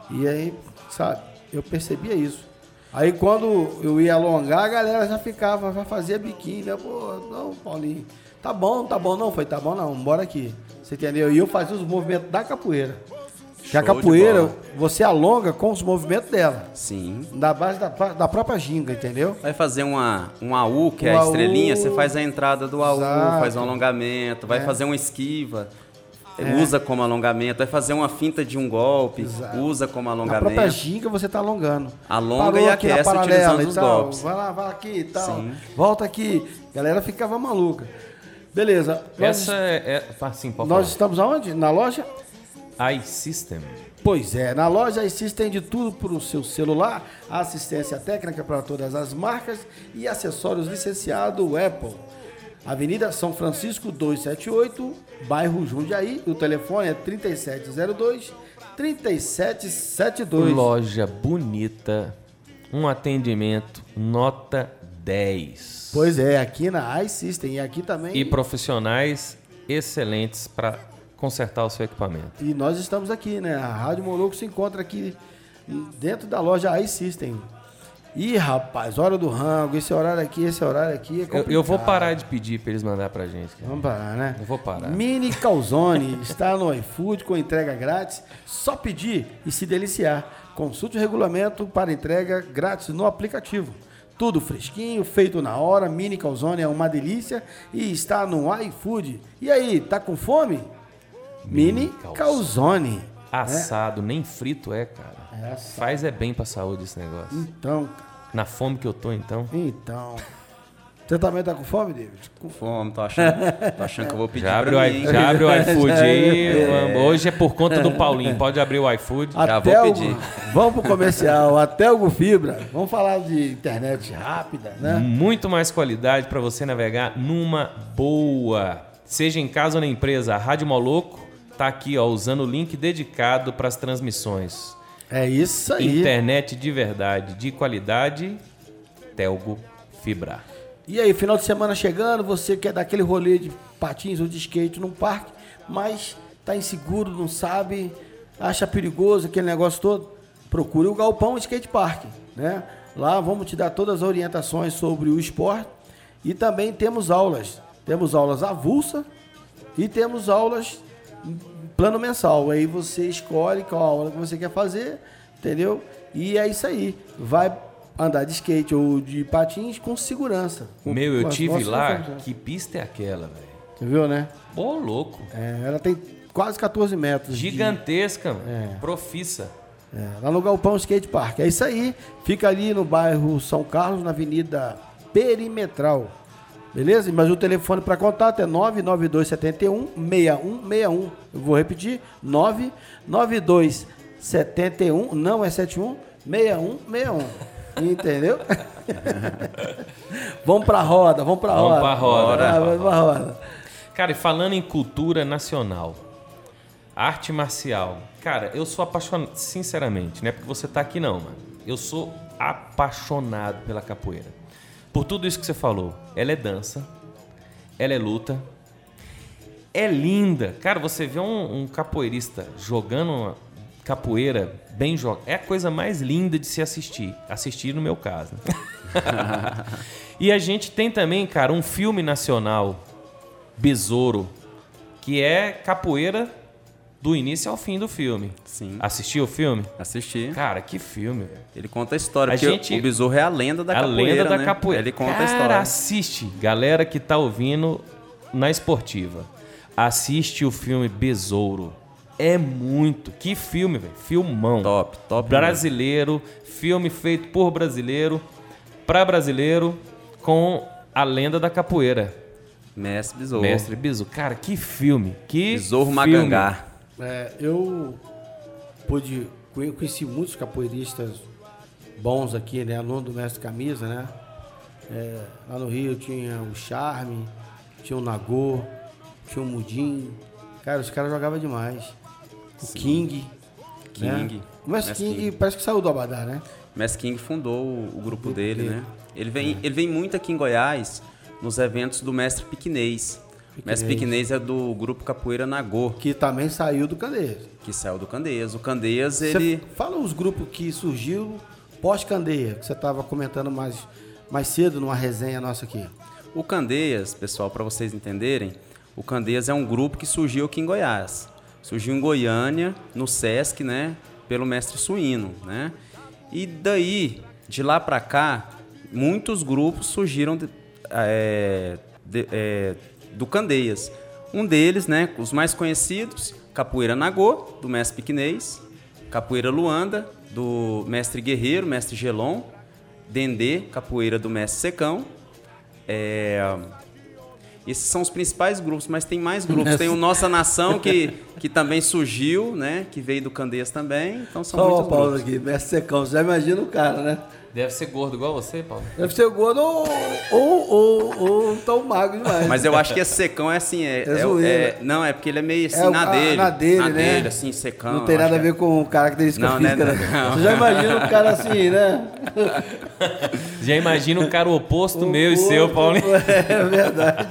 e aí, sabe, eu percebia isso. Aí quando eu ia alongar, a galera já ficava, já fazia biquíni, né, pô, não, Paulinho, tá bom, tá bom, não, foi, tá bom não, bora aqui, você entendeu? E eu fazia os movimentos da capoeira. Que a capoeira, você alonga com os movimentos dela.
Sim.
Da base da, da própria ginga, entendeu?
Vai fazer uma, um AU, que é
Um
a estrelinha,
AU.
você faz a entrada do AU,
Exato.
faz um alongamento, vai
É.
fazer uma esquiva, usa como alongamento, vai fazer uma finta de um golpe,
Exato.
usa como
Na própria
alongamento.
ginga você tá alongando.
Alonga
Parou
e aquece
paralela
utilizando os
tal,
golpes.
Vai lá, vai aqui e tal.
Sim.
Volta aqui. A galera ficava maluca. Beleza. Nós,
Essa é. é assim, pode
nós
falar.
estamos aonde? Na loja?
iSystem.
Pois é, na loja existem de tudo para o seu celular, assistência técnica para todas as marcas e acessórios licenciado Apple. Avenida São Francisco 278, bairro Jundiaí. O telefone é 3702 3772.
Loja bonita, um atendimento nota 10.
Pois é, aqui na iSystem e aqui também.
E profissionais excelentes para consertar o seu equipamento.
E nós estamos aqui, né? A Rádio Moloco se encontra aqui dentro da loja iSystem. Ih, rapaz, hora do rango, esse horário aqui, esse horário aqui é
Eu, eu vou parar de pedir para eles mandar pra gente. cara.
Vamos parar, né?
Eu vou parar.
Mini Calzone está no iFood com entrega grátis. Só pedir e se deliciar. Consulte o regulamento para entrega grátis no aplicativo. Tudo fresquinho, feito na hora. Mini Calzone é uma delícia e está no iFood. E aí, tá com fome? Mini
Calzone.
Calzone.
Assado, nem frito é, cara.
É assado.
Faz é bem pra saúde esse negócio.
Então,
Na fome que eu tô, então.
então. Você também tá com fome, David?
Com fome, tô achando, tô achando que eu vou pedir
Já abre, o, já abre o iFood
Já
aí.
é.
Hoje é por conta do Paulinho. Pode abrir o iFood.
Já
Até
vou
o-
pedir.
Vamos pro comercial. Até o Fibra. Vamos falar de internet rápida, né?
Muito mais qualidade para você navegar numa boa. Seja em casa ou na empresa, a Rádio Moloco tá aqui, ó, usando o link dedicado para as transmissões.
É isso aí.
Internet de verdade, de qualidade, Telgo Fibra.
E aí, final de semana chegando, você quer dar aquele rolê de patins ou de skate num parque, mas tá inseguro, não sabe, acha perigoso aquele negócio todo, procure o Galpão Skate Park, né? Lá vamos te dar todas as orientações sobre o esporte e também temos aulas. Temos aulas avulsa e temos aulas plano mensal. Aí você escolhe qual aula que você quer fazer, entendeu? E é isso aí. Vai andar de skate ou de patins com segurança.
Meu, eu tive lá.
informações.
Que pista é aquela, velho?
Você viu, né?
Ô, louco.
É, ela tem quase 14 metros. de-
Gigantesca, mano.
É.
Profissa.
É, lá no Galpão Skate Park. É isso aí. Fica ali no bairro São Carlos, na Avenida Perimetral. Beleza? Mas o telefone para contato é 99271 6161. Eu vou repetir: 99271, não é 71, 6161. Entendeu? vamos pra roda, vamos pra
Vamos
roda.
pra roda.
Ah, Vamos pra roda.
Cara, e falando em cultura nacional, arte marcial. Cara, eu sou apaixonado, sinceramente, não é porque você tá aqui não, mano. eu sou apaixonado pela capoeira. Por tudo isso que você falou. Ela é dança, ela é luta, é linda. Cara, você vê um, um capoeirista jogando uma capoeira bem jogada. É a coisa mais linda de se assistir. Assistir no meu caso. e a gente tem também, cara, um filme nacional, Besouro, que é capoeira do início ao fim do filme.
Sim.
Assistiu o filme?
Assisti.
Cara, que filme, velho.
Ele conta a história,
A
porque
gente-
o besouro é a lenda da
a
capoeira,
lenda da
né?
capoeira.
Ele conta
Cara,
a história.
assiste, galera que tá ouvindo na esportiva. Assiste o filme Besouro. É muito. Que filme, velho. Filmão.
Top, top
Brasileiro, filme feito por brasileiro, pra brasileiro, com a lenda da capoeira.
Mestre besouro.
Mestre Besouro. Cara, que filme. Que
Besouro
filme.
Magangá.
É, eu pude conhe- conheci muitos capoeiristas bons aqui, né? Aluno do mestre Camisa, né? É, lá no Rio tinha o Charme, tinha o Nagô, tinha o Mudim. Cara, os caras jogavam demais. O King.
King.
Né? O mestre King,
King.
parece que saiu do Abadá, né?
Mestre King fundou o, o grupo
grupo
dele,
dele.
né? Ele vem, ele vem muito aqui em Goiás nos eventos do Mestre Piquinês. Mestre Piquinês é do grupo Capoeira Nagô,
Que também saiu do Candeias.
que saiu do Candeias. O Candeias,
Você
ele...
fala os grupos que surgiu pós-Candeia, que você estava comentando mais, mais cedo numa resenha nossa aqui.
O Candeias, pessoal, para vocês entenderem, o Candeias é um grupo que surgiu aqui em Goiás. Surgiu em Goiânia, no Sesc, né? Pelo mestre Suíno, né? E daí, de lá para cá, muitos grupos surgiram de- é, de- é, do Candeias. Um deles, né? Os mais conhecidos, Capoeira Nagô, do mestre Piquinês. Capoeira Luanda, do mestre Guerreiro, mestre Gelon. Dendê, capoeira do mestre Secão. É, Esses são os principais grupos, mas tem mais grupos. Tem o Nossa Nação, que, que também surgiu, né? Que veio do Candeias também. Então são
Só
muitos
o Paulo
grupos.
aqui, mestre secão. Você já imagina o cara, né?
Deve ser gordo igual você, Paulo.
Deve ser gordo ou, ou, ou, ou tão magro demais.
Mas eu acho que esse secão é assim, é,
É
é-
zoeira.
é- não, é porque ele é meio assim
É o-
na dele.
na dele, né?
assim, secão.
Não tem nada a ver com característica
Não, né,
física, né?
não.
Você já imagina o cara assim, né?
Já imagina um cara oposto meu e seu, Paulinho.
É verdade.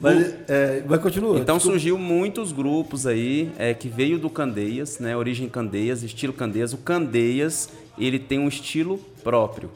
Mas, é, mas continua.
Então
desculpa.
surgiu muitos grupos aí é, que veio do Candeias, né? Origem Candeias, estilo Candeias. O Candeias ele tem um estilo próprio.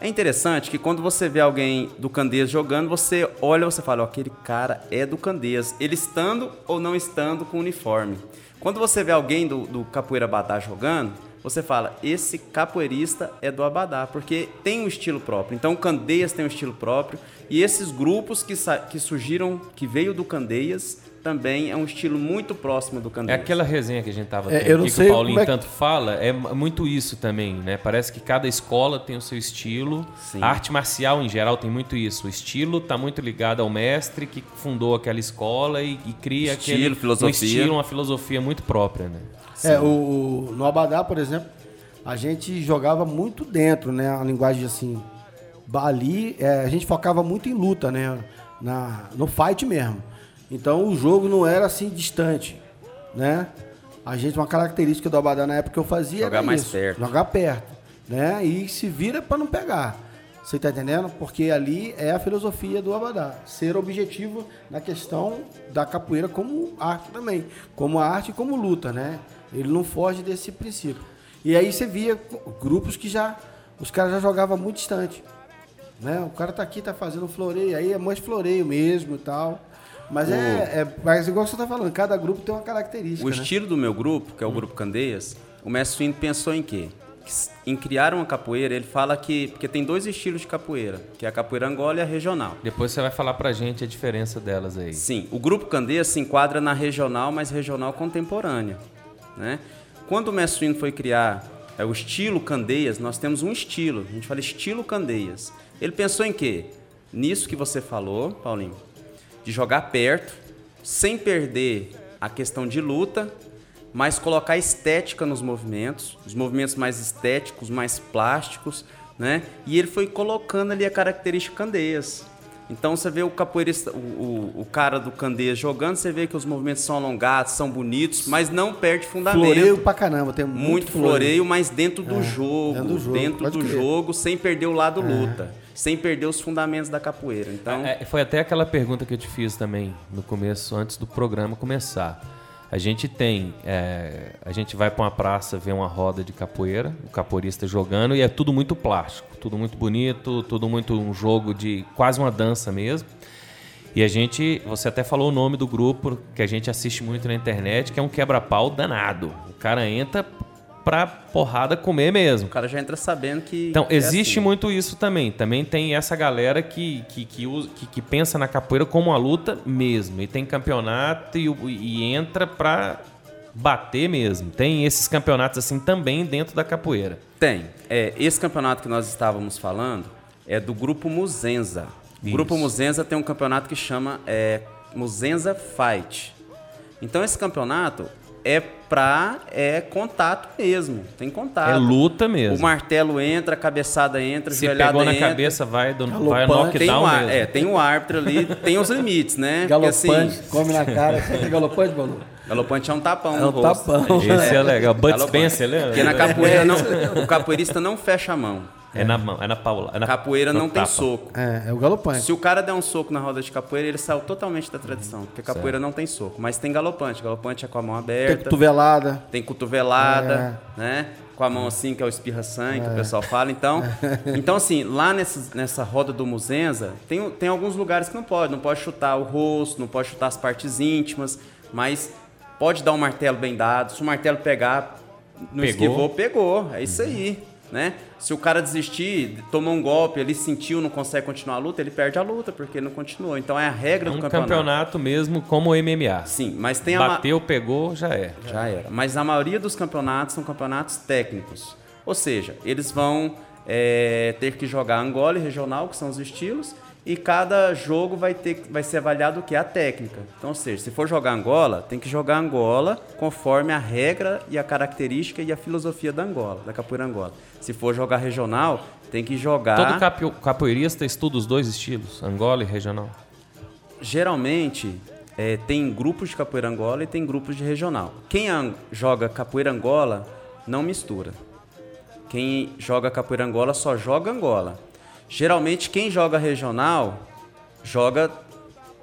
É interessante que quando você vê alguém do Candeias jogando, você olha e você fala, ó, aquele cara é do Candeias, ele estando ou não estando com uniforme. Quando você vê alguém do, do Capoeira Abadá jogando, você fala, esse capoeirista é do Abadá, porque tem um estilo próprio. Então o Candeias tem um estilo próprio e esses grupos que, sa- que surgiram, que veio do Candeias, também é um estilo muito próximo do
É
Candeias.
aquela resenha que a gente tava
É,
tendo
eu não
aqui, que
sei
o Paulinho
é
tanto fala, é muito isso também, né? Parece que cada escola tem o seu estilo.
Sim.
A arte marcial, em geral, tem muito isso. O estilo tá muito ligado ao mestre que fundou aquela escola e, e cria
Estilo,
aquele,
filosofia.
um estilo, uma filosofia muito própria, né?
É, o, o- no Abadá, por exemplo, a gente jogava muito dentro, né? A linguagem assim. Ali, é, a gente focava muito em luta, né? Na, no fight mesmo. Então o jogo não era assim distante, né? A gente, uma característica do Abadá na época que eu fazia
Jogar
era
mais
isso,
perto.
Jogar perto, né? E se vira para não pegar. Você tá entendendo? Porque ali é a filosofia do Abadá. Ser objetivo na questão da capoeira como arte também. Como arte e como luta, né? Ele não foge desse princípio. E aí você via grupos que já... Os caras já jogavam muito distante. Né? O cara tá aqui, tá fazendo floreio. Aí é mais floreio mesmo e tal. Mas é, é... Mas igual você tá falando, cada grupo tem uma característica,
O
né?
estilo do meu grupo, que é o grupo Candeias, o mestre Suíno pensou em quê? Em criar uma capoeira, ele fala que. Porque tem dois estilos de capoeira, que é a capoeira Angola e a regional.
Depois você vai falar pra gente a diferença delas aí.
Sim, o grupo Candeias se enquadra na regional, mas regional contemporânea. Né? Quando o mestre Suíno foi criar é, o estilo Candeias, nós temos um estilo, a gente fala estilo Candeias. Ele pensou em quê? Nisso que você falou, Paulinho, de jogar perto, sem perder a questão de luta, mas colocar estética nos movimentos, os movimentos mais estéticos, mais plásticos, né? E ele foi colocando ali a característica Candeias. Então você vê o capoeirista, o, o, o cara do Candeias jogando, você vê que os movimentos são alongados, são bonitos, mas não perde fundamento.
Floreio pra caramba, tem muito,
muito floreio, mas dentro do,
É,
jogo,
dentro do jogo,
dentro do jogo, sem perder o lado luta, sem perder os fundamentos da capoeira. Então,
É, foi até aquela pergunta que eu te fiz também no começo, antes do programa começar. A gente tem, é, a gente vai para uma praça ver uma roda de capoeira, o capoeirista jogando e é tudo muito plástico, tudo muito bonito, tudo muito um jogo de quase uma dança mesmo. E a gente, você até falou o nome do grupo que a gente assiste muito na internet, que é um quebra-pau danado. O cara entra pra porrada comer mesmo.
o cara já entra sabendo que.
Então,
que é
existe
assim.
muito isso também. Também tem essa galera que, que, que, usa- que- que pensa na capoeira como uma luta mesmo. E tem campeonato e, e entra pra bater mesmo. Tem esses campeonatos assim também dentro da capoeira.
Tem. É, esse campeonato que nós estávamos falando é do grupo Muzenza. O grupo Muzenza tem um campeonato que chama é, Muzenza Fight. Então esse campeonato é pra é contato mesmo. Tem contato.
É luta mesmo.
O martelo entra, a cabeçada entra, a
Se
joelhada
pegou na
entra.
cabeça, vai, do,
Galopante.
vai
Tem
knockdown
um, ar-
mesmo.
é, tem um árbitro ali, tem os limites, né? Porque, assim,
Galopante, come na cara. Você é galopante, Balu?
galopante é um tapão
É
no
um
rosto.
tapão.
Esse é legal. Bud
Galopante.
Spencer, lembra?
Porque na capoeira não, o capoeirista não fecha a mão.
É na mão, é na paula. É na,
Capoeira
no
não tem
tapa.
soco.
É, é o galopante.
Se o cara der um soco na roda de capoeira, ele saiu totalmente da tradição. Porque capoeira não tem soco. Mas tem galopante. Galopante é com a mão
Tem
aberta.
cotovelada.
Tem cotovelada, né? Com a mão assim, que é o espirra-sangue, que o pessoal fala. Então, então assim, lá nessa, nessa roda do Muzenza, tem, tem alguns lugares que não pode. Não pode chutar o rosto, não pode chutar as partes íntimas, mas pode dar um martelo bem dado. Se o martelo pegar, não
Pegou.
esquivou, pegou. É isso aí, né? Se o cara desistir, tomou um golpe, ele sentiu, não consegue continuar a luta, ele perde a luta, porque ele não continuou. Então é a regra
É
do
um
campeonato.
campeonato mesmo como o MMA.
Sim, mas tem a...
Bateu, pegou, já é.
já era. Mas a maioria dos campeonatos são campeonatos técnicos. Ou seja, eles vão é, ter que jogar Angola e regional, que são os estilos, e cada jogo vai, ter, vai ser avaliado o que? A técnica. Então, ou seja, se for jogar Angola, tem que jogar Angola conforme a regra e a característica e a filosofia da Angola, da capoeira Angola. Se for jogar regional, tem que jogar.
Todo capo- capoeirista estuda os dois estilos, Angola e regional.
geralmente é, tem grupos de capoeira Angola e tem grupos de regional. Quem joga capoeira Angola não mistura. Quem joga capoeira Angola só joga Angola. Geralmente quem joga regional joga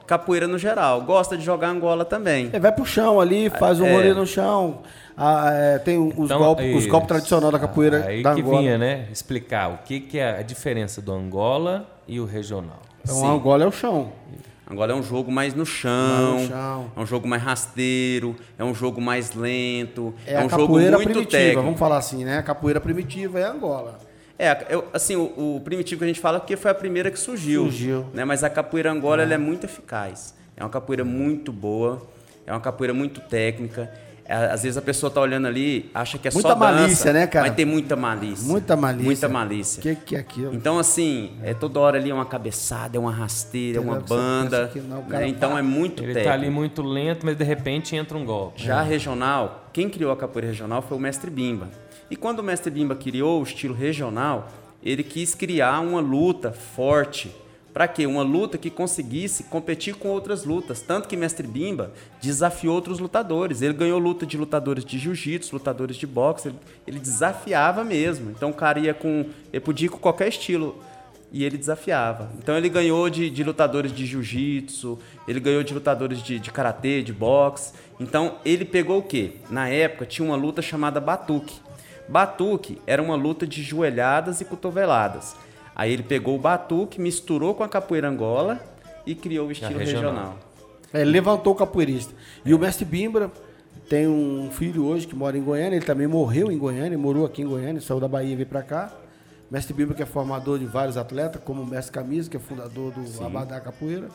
capoeira no geral. Gosta de jogar Angola também.
Ele vai pro chão ali, faz um
É.
rolê no chão. Ah, é, tem os
Então,
golpes os
isso.
golpes tradicionais da capoeira
Aí
da
que
Angola.
vinha, né? Explicar o que, que é a diferença do Angola e o regional.
Então
Sim.
Angola é o chão.
Angola é um jogo mais no chão,
Mais no chão.
é um jogo mais rasteiro, é um jogo mais lento,
É,
é,
a
um jogo
capoeira
muito
primitiva,
técnico.
vamos falar assim, né? A capoeira primitiva é Angola.
É, eu- assim, o, o primitivo que a gente fala é porque foi a primeira que surgiu.
Surgiu.
Né? Mas a capoeira Angola ela é muito eficaz. É uma capoeira muito boa, é uma capoeira muito técnica. É, Às vezes a pessoa tá olhando ali, acha que é
Muita
só dança,
malícia, né, cara?
Mas tem muita malícia.
Muita malícia.
Muita malícia.
O que, que é aquilo?
Então, assim, é toda hora ali uma cabeçada, é uma rasteira, é uma banda.
não,
né?
cara
Então
tá-
é muito
Ele
técnico.
tá ali muito lento, mas de repente entra um golpe.
Já a regional, quem criou a capoeira regional foi o mestre Bimba. E quando o mestre Bimba criou o estilo regional, ele quis criar uma luta forte. Para quê? Uma luta que conseguisse competir com outras lutas. Tanto que mestre Bimba desafiou outros lutadores. Ele ganhou luta de lutadores de jiu-jitsu, lutadores de boxe. Ele, desafiava mesmo. Então o cara ia com. Ele podia ir com qualquer estilo e ele desafiava. Então ele ganhou de, de lutadores de jiu-jitsu, ele ganhou de lutadores de, de karatê, de boxe. Então ele pegou o quê? Na época tinha uma luta chamada batuque. Batuque era uma luta de joelhadas e cotoveladas. Aí ele pegou o batuque, misturou com a capoeira angola e criou o estilo
regional.
regional.
É, ele levantou o capoeirista. E o mestre Bimbra tem um filho hoje que mora em Goiânia, ele também morreu em Goiânia, morou aqui em Goiânia, saiu da Bahia e veio pra cá. Mestre Bimbra que é formador de vários atletas, como o mestre Camisa, que é fundador do Abadá Capoeira.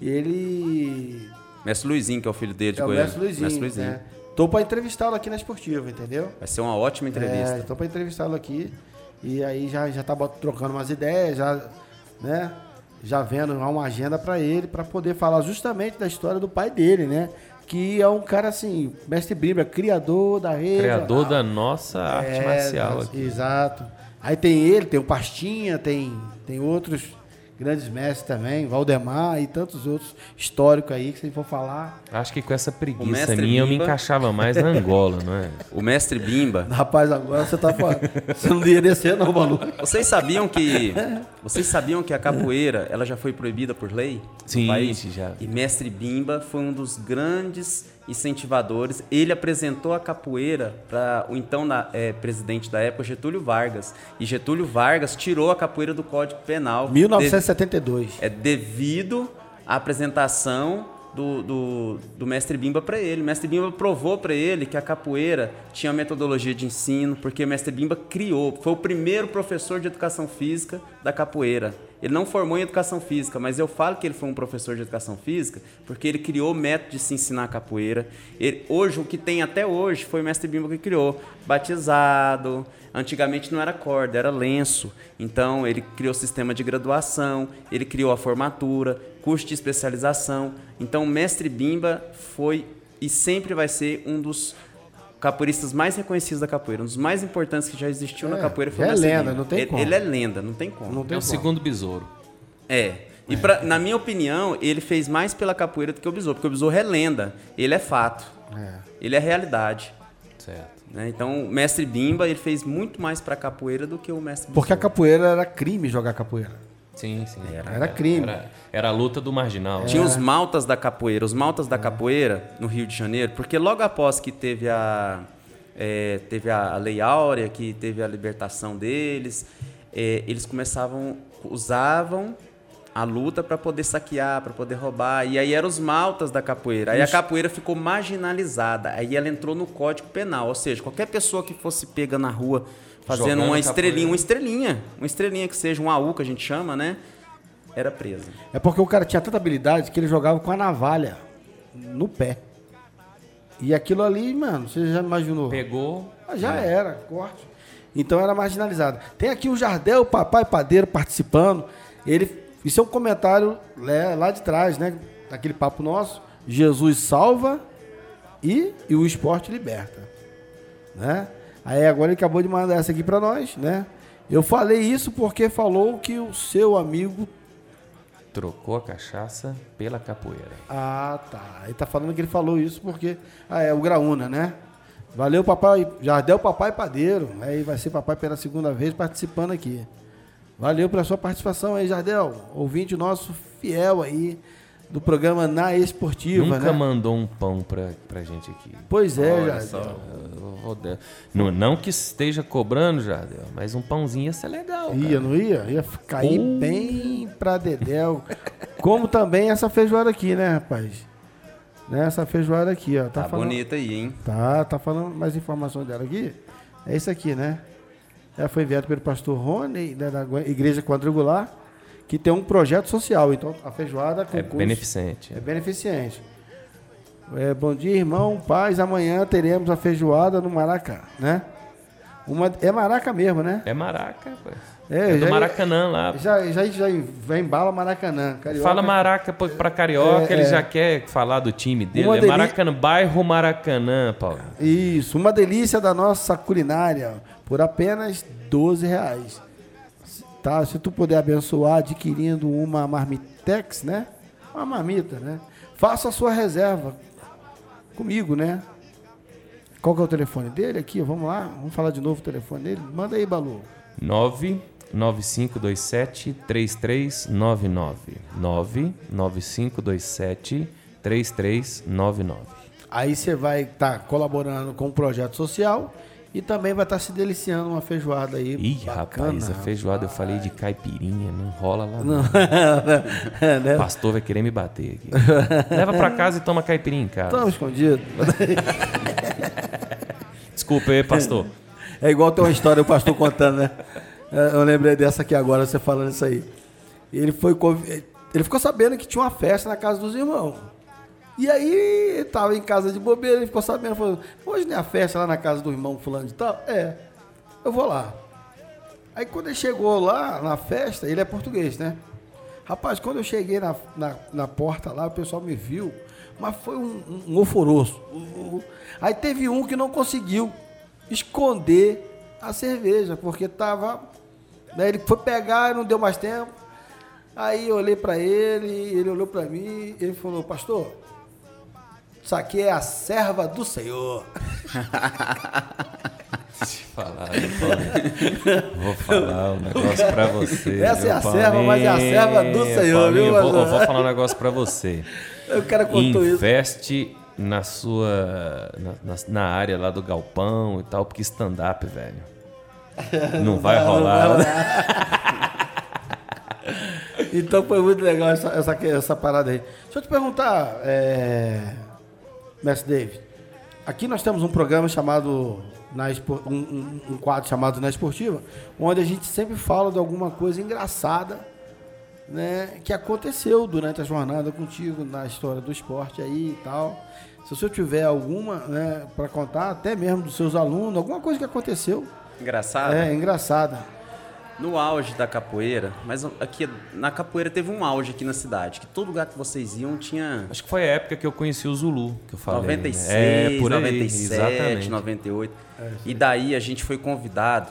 E ele
Mestre Luizinho, que é o filho dele de
é o
Goiânia.
mestre Luizinho.
Mestre Luizinho.
né? Tô pra entrevistá-lo aqui na esportiva, entendeu?
Vai ser uma ótima entrevista.
É, tô pra entrevistá-lo aqui. E aí já, já tá trocando umas ideias, já, né? Já vendo uma agenda pra ele, pra poder falar justamente da história do pai dele, né? Que é um cara assim, mestre Bíblia, criador da rede.
Criador da nossa arte
É,
marcial aqui.
Exato. Aí tem ele, tem o Pastinha, tem, tem outros grandes mestres também, Valdemar e tantos outros históricos aí que vocês vão falar.
Acho que com essa preguiça minha eu me
Bimba-
encaixava mais na Angola, não é?
O mestre Bimba.
Rapaz, agora você tá falando. Você não ia descer, não, maluco.
Vocês sabiam que vocês sabiam que a capoeira ela já foi proibida por lei no
Sim,
país?
já.
E mestre Bimba foi um dos grandes incentivadores. Ele apresentou a capoeira para o então na- eh, presidente da época Getúlio Vargas. E Getúlio Vargas tirou a capoeira do Código Penal.
1972.
É devido à apresentação do, do, do mestre Bimba para ele. O mestre Bimba provou para ele que a capoeira tinha metodologia de ensino, porque o mestre Bimba criou, foi o primeiro professor de educação física da capoeira. Ele não formou em educação física, mas eu falo que ele foi um professor de educação física porque ele criou método de se ensinar a capoeira. Ele- hoje, o que tem até hoje foi o mestre Bimba que criou. Batizado, antigamente não era corda, era lenço. Então, ele criou sistema de graduação, ele criou a formatura, curso de especialização. Então, o mestre Bimba foi e sempre vai ser um dos capoeiristas mais reconhecidos da capoeira, um dos mais importantes que já existiu na
É,
capoeira foi
é
o mestre
lenda,
Bimba.
não tem
ele,
como.
ele é lenda, não tem como.
Não tem
É o
como.
segundo besouro.
É. E pra- na minha opinião, ele fez mais pela capoeira do que o besouro, porque o besouro é lenda, ele é fato,
É.
ele é realidade.
Certo.
né? Então, o mestre Bimba, ele fez muito mais pra capoeira do que o mestre
Porque a capoeira era crime jogar capoeira.
Sim, sim.
Era crime.
Era, era a luta do marginal.
Tinha os maltas da capoeira, os maltas da capoeira no Rio de Janeiro, porque logo após que teve a, é, teve a Lei Áurea, que teve a libertação deles, é, eles começavam, usavam a luta para poder saquear, para poder roubar, e aí eram os maltas da capoeira. Aí a capoeira ficou marginalizada, aí ela entrou no Código Penal, ou seja, qualquer pessoa que fosse pega na rua fazendo
Jogando
uma estrelinha, uma estrelinha, uma estrelinha que seja um AU que a gente chama, né? Era presa.
É porque o cara tinha tanta habilidade que ele jogava com a navalha no pé. E aquilo ali, mano, você já imaginou?
Pegou.
Ah, Já era, corte. Então era marginalizado. Tem aqui o Jardel, o papai padeiro participando. Ele, isso é um comentário lá, lá de trás, né? Daquele papo nosso. Jesus salva e, e o esporte liberta. Né? Aí agora ele acabou de mandar essa aqui pra nós, né? Eu falei isso porque falou que o seu amigo.
Trocou a cachaça pela capoeira.
Ah, tá. Ele tá falando que ele falou isso porque. Ah, é o Graúna, né? Valeu, papai. Jardel, papai padeiro. Aí vai ser papai pela segunda vez participando aqui. Valeu pela sua participação aí, Jardel. Ouvinte nosso fiel aí do programa Na Esportiva,
Nunca
né?
mandou um pão pra, pra gente aqui.
Pois é,
Olha
Jardel.
só.
Não, não que esteja cobrando, Jardel, mas um pãozinho ia ser legal.
Ia,
cara.
não ia? Ia cair bem pra Dedéu. Como também essa feijoada aqui, né, rapaz? Né, Essa feijoada aqui, ó. Tá,
Tá,
falando...
bonita aí, hein?
Tá, tá falando mais informações dela aqui? É isso aqui, né? Ela foi enviada pelo pastor Rony, né, da Igreja Quadrangular, que tem um projeto social. Então, a feijoada com
É beneficente.
É beneficente. É, bom dia, irmão, paz. Amanhã teremos a feijoada no Maracá, né? Uma, é Maraca mesmo, né?
É maraca, pô.
É,
É, do
já-
Maracanã lá.
Já, já, já embala Maracanã. Carioca.
Fala Maraca pra Carioca,
É,
ele
é.
já quer falar do time dele.
Uma
É
deli-
Maracanã, bairro Maracanã, Paulo.
Isso, uma delícia da nossa culinária por apenas 12 reais. Tá? Se tu puder abençoar adquirindo uma marmitex, né? Uma marmita, né? Faça a sua reserva comigo, né? Qual que é o telefone dele aqui? Vamos lá, vamos falar de novo o telefone dele. Manda aí, Balu.
99527 3399. 99527 3399.
Aí você vai estar colaborando com o projeto social e também vai estar se deliciando uma feijoada aí.
Ih,
bacana,
rapaz, a feijoada eu falei de caipirinha, não rola lá. Não.
É, né?
O pastor vai querer me bater aqui. Leva pra casa e toma caipirinha em casa.
Tamo escondido.
Desculpa aí, pastor.
É igual tem uma história o pastor contando, né? Eu lembrei dessa aqui agora, você falando isso aí. Ele foi ele ficou sabendo que tinha uma festa na casa dos irmãos. E aí, tava em casa de bobeira, ele ficou sabendo, falou, hoje não é a festa lá na casa do irmão fulano de tal? É, eu vou lá. Aí quando ele chegou lá na festa, ele é português, né? Rapaz, quando eu cheguei na, na, na porta lá, o pessoal me viu, mas foi um, um, um Aí teve um que não conseguiu esconder a cerveja, porque tava. né, ele foi pegar não deu mais tempo. Aí eu olhei pra ele, ele olhou pra mim, ele falou, pastor, isso aqui é a serva do Senhor.
falar, Paulinho. Vou falar um negócio pra você.
Essa é a serva, mas é a serva do? Senhor, viu,
eu vou, eu vou falar um negócio pra você.
O cara contou isso.
Investe na sua. Na, na- na área lá do galpão e tal, porque stand-up, velho. Não vai rolar. né?
Então foi muito legal essa, essa, essa parada aí. Deixa eu te perguntar, é... Mestre David. Aqui nós temos um programa chamado. Na um, um- um quadro chamado Na Esportiva, onde a gente sempre fala de alguma coisa engraçada né, que aconteceu durante a jornada contigo na história do esporte aí e tal. Se o senhor tiver alguma né, para contar, até mesmo dos seus alunos, alguma coisa que aconteceu,
Engraçado.
é engraçada.
No auge da capoeira, mas aqui na capoeira teve um auge aqui na cidade, que todo lugar que vocês iam tinha
Acho que foi a época que eu conheci o Zulu, que eu falei. né?
96,
é, por aí,
97,
exatamente.
98. e daí a gente foi convidado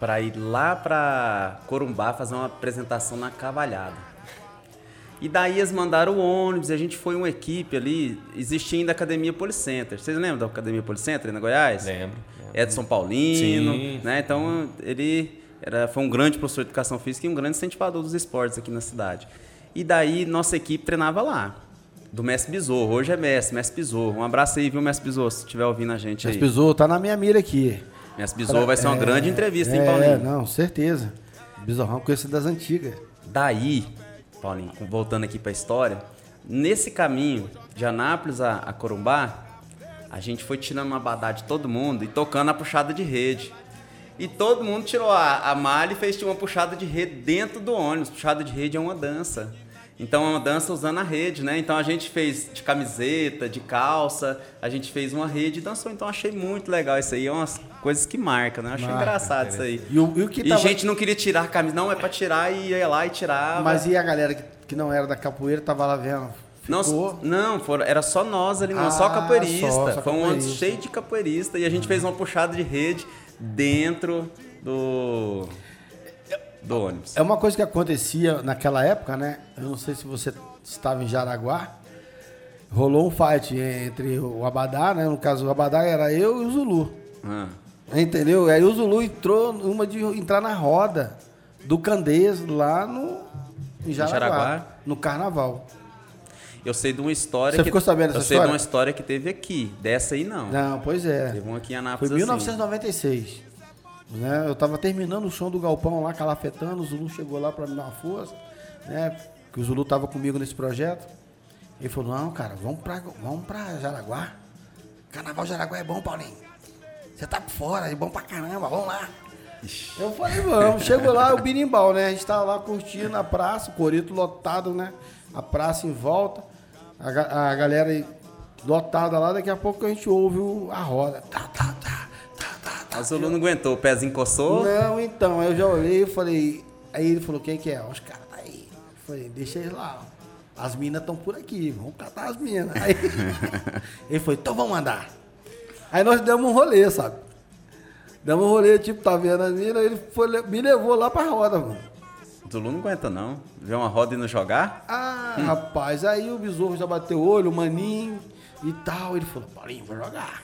para ir lá para Corumbá fazer uma apresentação na Cavalhada. E daí eles mandaram o ônibus, e a gente foi uma equipe ali, existia ainda a Academia Policenter. Vocês lembram da Academia Policenter na Goiás?
Lembro.
Edson Paulino,
Sim.
né? Então ele era, foi um grande professor de educação física e um grande incentivador dos esportes aqui na cidade. E daí nossa equipe treinava lá, do Mestre Besouro. Hoje é Mestre, Mestre Besouro. Um abraço aí, viu, Mestre Besouro, se estiver ouvindo a gente aí.
Esse pisou, tá na minha mira aqui.
Mestre Besouro vai ser uma
É,
grande entrevista, hein,
é,
Paulinho?
não, certeza. Bizarrão conhecido das antigas.
Daí, Paulinho, voltando aqui para a história, nesse caminho de Anápolis a, a Corumbá, a gente foi tirando uma badá de todo mundo e tocando a puxada de rede. E todo mundo tirou a, a malha e fez uma puxada de rede dentro do ônibus. Puxada de rede é uma dança. Então é uma dança usando a rede, né? Então a gente fez de camiseta, de calça, a gente fez uma rede e dançou. Então achei muito legal isso aí. É umas coisas que marcam, né? Achei
Marca,
engraçado isso aí.
E o, e o que
E
tava...
gente não queria tirar a camisa, não, é pra tirar e ia lá e tirava.
Mas e a galera que, que não era da capoeira tava lá vendo?
Não,
Ficou?
não foram, era só nós ali, não,
Ah,
só capoeirista.
só- só
Foi um ano
capoeirista.
cheio de capoeirista e a gente fez uma puxada de rede dentro do, do ônibus.
É uma coisa que acontecia naquela época, né? Eu não sei se você estava em Jaraguá. Rolou um fight entre o Abadá, né? No caso, o Abadá era eu e o Zulu.
Ah,
Entendeu? Aí o Zulu entrou numa de entrar na roda do Candeias lá no em Jaraguá,
Jaraguá?
no carnaval.
Eu sei de uma história
Você
que.
ficou sabendo
Eu
dessa
sei
história?
de uma história que teve aqui. Dessa aí não.
Não, pois é.
Teve uma aqui em
Foi
Anápolis
em
assim.
1996. Né? Eu tava terminando o show do Galpão lá, calafetando, o Zulu chegou lá pra me dar uma força, né? Que o Zulu tava comigo nesse projeto. Ele falou, não, cara, vamos pra, vamos pra Jaraguá. Carnaval Jaraguá é bom, Paulinho. Você tá por fora, é bom pra caramba, vamos lá. Eu falei, vamos. Chegou lá, o birimbau, né? A gente tava lá curtindo a praça, o corito lotado, né? A praça em volta. A, a galera aí lotada lá, daqui a pouco a gente ouve a roda. Tá, tá, tá, tá, tá, tá.
Não aguentou, o pezinho coçou.
Não, então, aí eu já olhei e falei. Aí ele falou, quem que é? Os caras tá aí. Eu falei, deixa eles lá. As minas estão por aqui, vamos catar as minas. Aí ele falou, então vamos andar. Aí nós demos um rolê, sabe? Demos um rolê, tipo, tá vendo as minas, ele foi, me levou lá pra roda, mano.
O Zulu não aguenta, não. Ver uma roda e não jogar?
Ah, rapaz, aí o besouro já bateu o olho, o maninho e tal. Ele falou, Paulinho, vou jogar.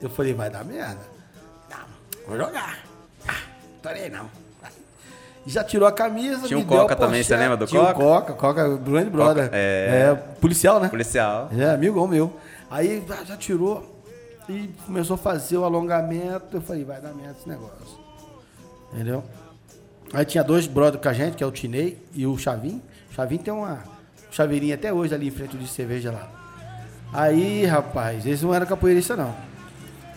Eu falei, vai dar merda. Não, vou jogar. Ah, não. E Já tirou a camisa,
Tinha um Coca também, você lembra do
Tinha
Coca?
o Coca, Coca, grande brother.
é.
policial, né?
Policial.
É, amigo meu. Aí já tirou e começou a fazer o alongamento. Eu falei, vai dar merda esse negócio. Entendeu? Aí tinha dois brothers com a gente, que é o Tinei e o Chavim. O Chavim tem uma chaveirinha até hoje ali em frente de cerveja lá. Aí, rapaz, eles não eram capoeiristas não.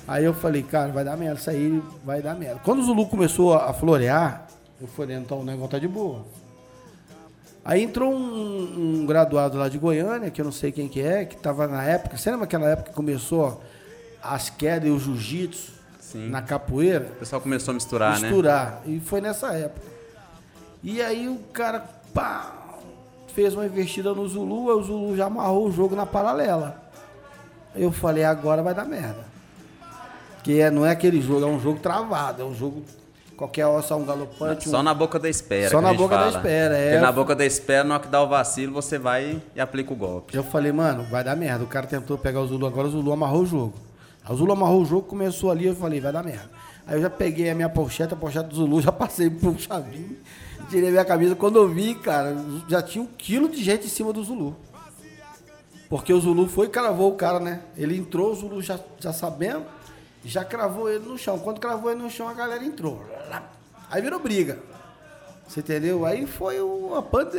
Aí eu falei, cara, vai dar merda, isso aí vai dar merda. Quando o Zulu começou a florear, eu falei, então o negócio tá de boa. Aí entrou um, um graduado lá de Goiânia, que eu não sei quem que é, que tava na época, você lembra aquela época que começou as quedas e o jiu-jitsu
Sim.
na capoeira?
O pessoal começou a misturar, né?
misturar. E foi nessa época. E aí o cara pá, fez uma investida no Zulu, aí o Zulu já amarrou o jogo na paralela. Eu falei, agora vai dar merda. Porque é- não é aquele jogo, é um jogo travado, é um jogo qualquer hora só um galopante.
Só
um...
na boca da espera.
Só na boca da
fala.
espera, é.
Porque na boca da espera, na hora que dá o vacilo, você vai e aplica o golpe.
Eu falei, mano, vai dar merda. O cara tentou pegar o Zulu, agora o Zulu amarrou o jogo. Aí o Zulu amarrou o jogo, começou ali, eu falei, vai dar merda. Aí eu já peguei a minha pochete, a pochete do Zulu, já passei pro chavinho, tirei minha camisa. Quando eu vi, cara, já tinha um quilo de gente em cima do Zulu. Porque o Zulu foi e cravou o cara, né? Ele entrou, o Zulu já, já sabendo, já cravou ele no chão. Quando cravou ele no chão, a galera entrou. Aí virou briga. Você entendeu? Aí foi uma pande...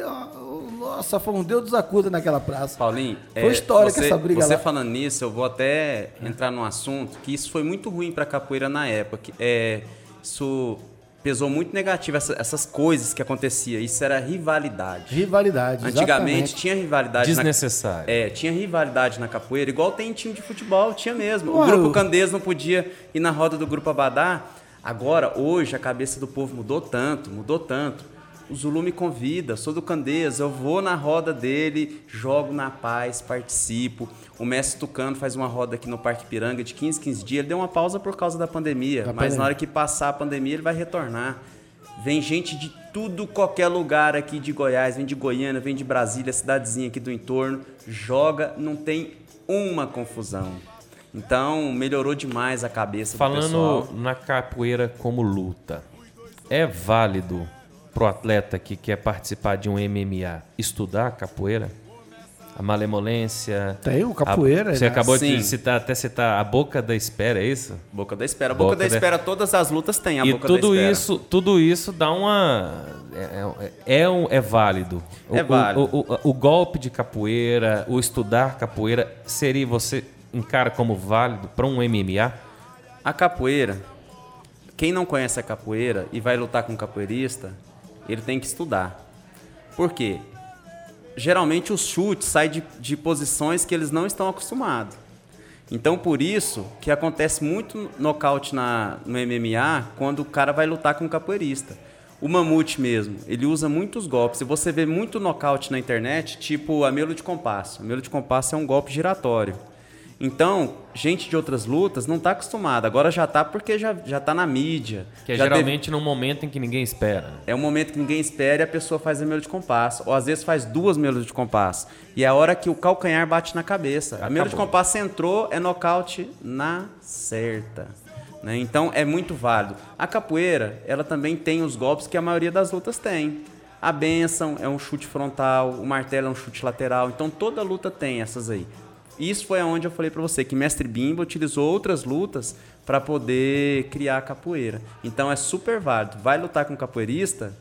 Nossa, foi um Deus dos acuda naquela praça.
Paulinho,
Foi histórica
você,
essa briga
Você
lá.
falando nisso, eu vou até entrar num assunto que isso foi muito ruim pra capoeira na época. que, é, isso pesou muito negativo, essa- essas coisas que acontecia. Isso era rivalidade.
Rivalidade.
Antigamente
exatamente.
tinha rivalidade. na-
Desnecessário.
É, tinha rivalidade na capoeira, igual tem em time de futebol, tinha mesmo. O
Ué,
grupo Candês não podia ir na roda do grupo Abadá. Agora, hoje, a cabeça do povo mudou tanto, mudou tanto. O Zulu me convida, sou do Candês, eu vou na roda dele, jogo na paz, participo. O mestre Tucano faz uma roda aqui no Parque Piranga de 15, 15 dias. Ele deu uma pausa por causa da pandemia,
Da
mas
pandemia.
na hora que passar a pandemia, ele vai retornar. Vem gente de tudo, qualquer lugar aqui de Goiás, vem de Goiânia, vem de Brasília, cidadezinha aqui do entorno, joga, não tem uma confusão. Então, melhorou demais a cabeça do
Falando na capoeira como luta, é válido pro atleta que quer participar de um MMA estudar capoeira? A malemolência.
Tem o capoeira,
a- você
né?
acabou
Sim.
de citar, até citar a boca da espera, é isso?
Boca da espera. A boca,
Boca
da
da-
espera, todas as lutas têm a
e
boca
tudo
da espera.
isso, tudo isso dá uma é, é, é, um- é válido.
É
o-
válido.
O, o- o golpe de capoeira, o estudar capoeira seria você encara como válido para um MMA?
A capoeira, quem não conhece a capoeira e vai lutar com um capoeirista, ele tem que estudar. Por quê? Geralmente os chutes saem de, de posições que eles não estão acostumados. Então por isso que acontece muito nocaute na, no MMA quando o cara vai lutar com um capoeirista. O mamute mesmo, ele usa muitos golpes. E você vê muito nocaute na internet, tipo a melo de compasso. A de compasso é um golpe giratório. Então, gente de outras lutas não está acostumada. Agora já tá porque já, já tá na mídia.
Que é
já teve-
geralmente num momento em que ninguém espera.
é um momento que ninguém espera e a pessoa faz a melo de compasso. Ou às vezes faz duas melos de compasso. E é a hora que o calcanhar bate na cabeça. A melo de
Acabou.
compasso entrou, é nocaute na certa. né? Então é muito válido. A capoeira, ela também tem os golpes que a maioria das lutas tem. A benção é um chute frontal, o martelo é um chute lateral. Então toda luta tem essas aí. Isso foi aonde eu falei pra você que mestre Bimba utilizou outras lutas para poder criar a capoeira. Então é super válido. Vai lutar com um capoeirista,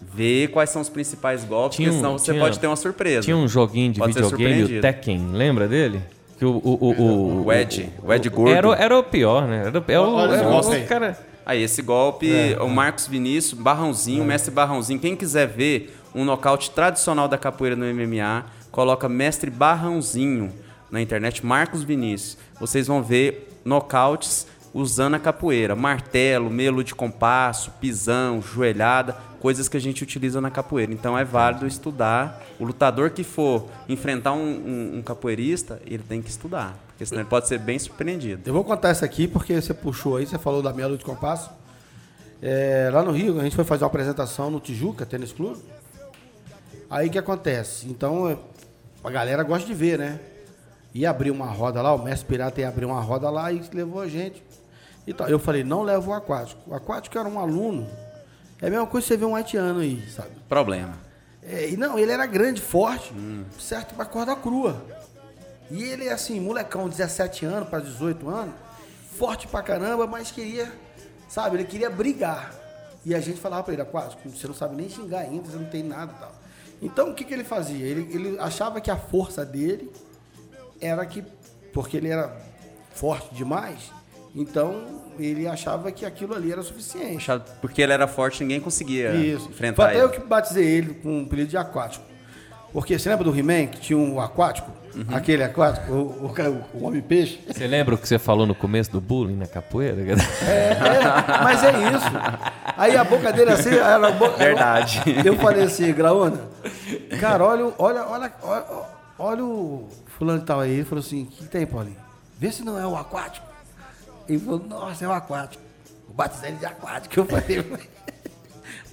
vê quais são os principais golpes,
Tinha
porque senão você
tinha-
pode ter uma surpresa.
Tinha um joguinho de
Pode
videogame, o
surpreendido.
Tekken, lembra dele? Que o, o, o, o,
O Ed, o Ed gordo.
Era, o- era o pior, né? Era, o- é o,
Olha
é o-
aí.
cara.
Aí, esse golpe, o Marcos Vinícius, Barrãozinho, mestre Barrãozinho. Quem quiser ver um nocaute tradicional da capoeira no MMA, coloca mestre Barrãozinho na internet, Marcos Vinícius. Vocês vão ver nocautes usando a capoeira. Martelo, melo de compasso, pisão, joelhada, coisas que a gente utiliza na capoeira. Então é válido estudar. O lutador que for enfrentar um, um- um capoeirista, ele tem que estudar. Porque senão ele pode ser bem surpreendido.
Eu vou contar isso aqui porque você puxou aí, você falou da Melo de Compasso. É, lá no Rio, a gente foi fazer uma apresentação no Tijuca, Tênis Clube. Aí o que acontece? Então, é, a galera gosta de ver, né? Ia abrir uma roda lá, o mestre pirata ia abrir uma roda lá e levou a gente. Então, eu falei, não leva o aquático. O aquático era um aluno. É a mesma coisa que você ver um haitiano aí, sabe?
Problema.
É, e não, ele era grande, forte, certo pra corda crua. E ele, assim, molecão, 17 anos para 18 anos, forte pra caramba, mas queria, sabe, ele queria brigar. E a gente falava pra ele, aquático, você não sabe nem xingar ainda, você não tem nada e tal. Então, o que, que ele fazia? Ele, ele achava que a força dele era que, porque ele era forte demais, então ele achava que aquilo ali era suficiente.
Porque ele era forte, ninguém conseguia
Isso.
enfrentar
Foi até
ele.
eu que batizei ele com o apelido de aquático. Porque você lembra do He-Man que tinha um aquático?
Uhum.
Aquele aquático, o, o, o homem-peixe?
Você lembra o que você falou no começo do bullying na capoeira?
É, é, mas é isso. Aí a boca dele assim, era boca,
Verdade.
Eu falei assim, Graúna, cara, olha, o- olha, olha, olha, olha o fulano que tava aí. Ele falou assim, o que tem, Paulinho? Vê se não é o aquático. Ele falou, nossa, é o aquático. Vou batizar ele de aquático. Eu falei,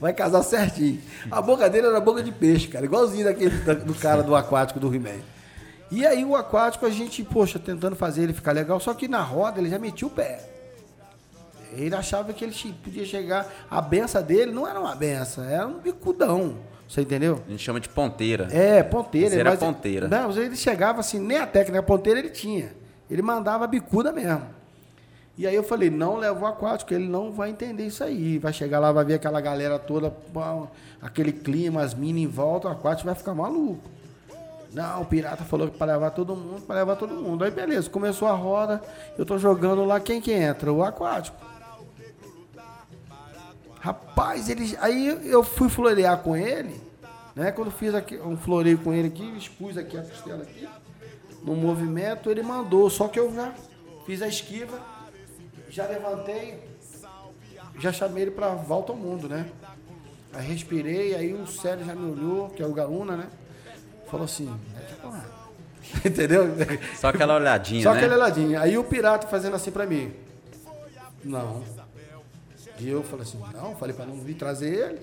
vai casar certinho. A boca dele era boca de peixe, cara. Igualzinho daquele da- do cara do aquático do He-Man. E aí o aquático, a gente, poxa, tentando fazer ele ficar legal, só que na roda ele já metia o pé. Ele achava que ele podia chegar. A benção dele não era uma benção, era um bicudão. Você entendeu?
A gente chama de ponteira.
É, ponteira.
Mas era
mas-
ponteira.
Não, mas ele chegava assim, nem a técnica ponteira ele tinha. Ele mandava a bicuda mesmo. E aí eu falei, não leva o aquático, ele não vai entender isso aí. Vai chegar lá, vai ver aquela galera toda, aquele clima, as minas em volta, o aquático vai ficar maluco. Não, o pirata falou que para levar todo mundo, para levar todo mundo. Aí beleza, começou a roda, eu tô jogando lá, quem que entra? O aquático. Rapaz, ele, aí eu fui florear com ele, né? Quando fiz aqui, um floreio com ele aqui, expus aqui a costela aqui, no movimento, ele mandou, só que eu já fiz a esquiva, já levantei, já chamei ele para volta ao mundo, né? Aí respirei, aí o Célio já me olhou, que é o Gaúna, né? Falou assim, entendeu?
Só aquela olhadinha,
Só
né?
aquele ladinho. Aí o pirata fazendo assim pra mim. Não. E eu falei assim, não, falei pra não vir trazer ele.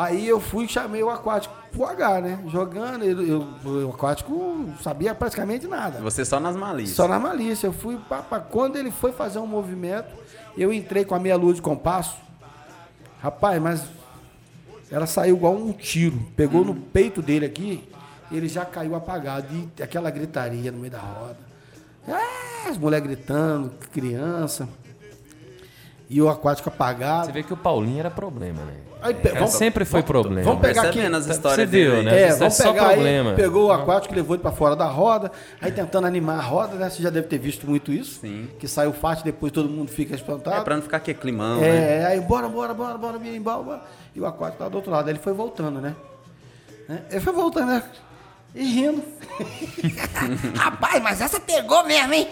Aí eu fui e chamei o aquático pro H, né? Jogando, ele- eu, o aquático não sabia praticamente nada.
Você só nas malícias.
Só na malícia. Eu fui, pá, quando ele foi fazer um movimento, eu entrei com a meia luz de compasso. Rapaz, mas ela saiu igual um tiro. Pegou no peito dele aqui, ele já caiu apagado. E aquela gritaria no meio da roda. Ah, as mulheres gritando, criança. E o aquático apagado.
Você vê que o Paulinho era problema, né?
Aí,
É, sempre foi problema.
Vamos pegar aqui.
Percebendo as
Você
histórias
viu,
dele.
né?
É,
é
vamos
só
pegar
problema.
aí, pegou o aquático, levou ele pra fora da roda, aí tentando animar a roda, né? Você já deve ter visto muito isso.
Sim.
Que sai o fato depois todo mundo fica espantado.
É pra não ficar aqui climão, né?
É, aí bora, bora, bora, bora, bora, embora, bora. E o aquático tá do outro lado. Aí ele foi voltando, né? Né? Ele foi voltando, né? E rindo. Rapaz, mas essa pegou mesmo, hein?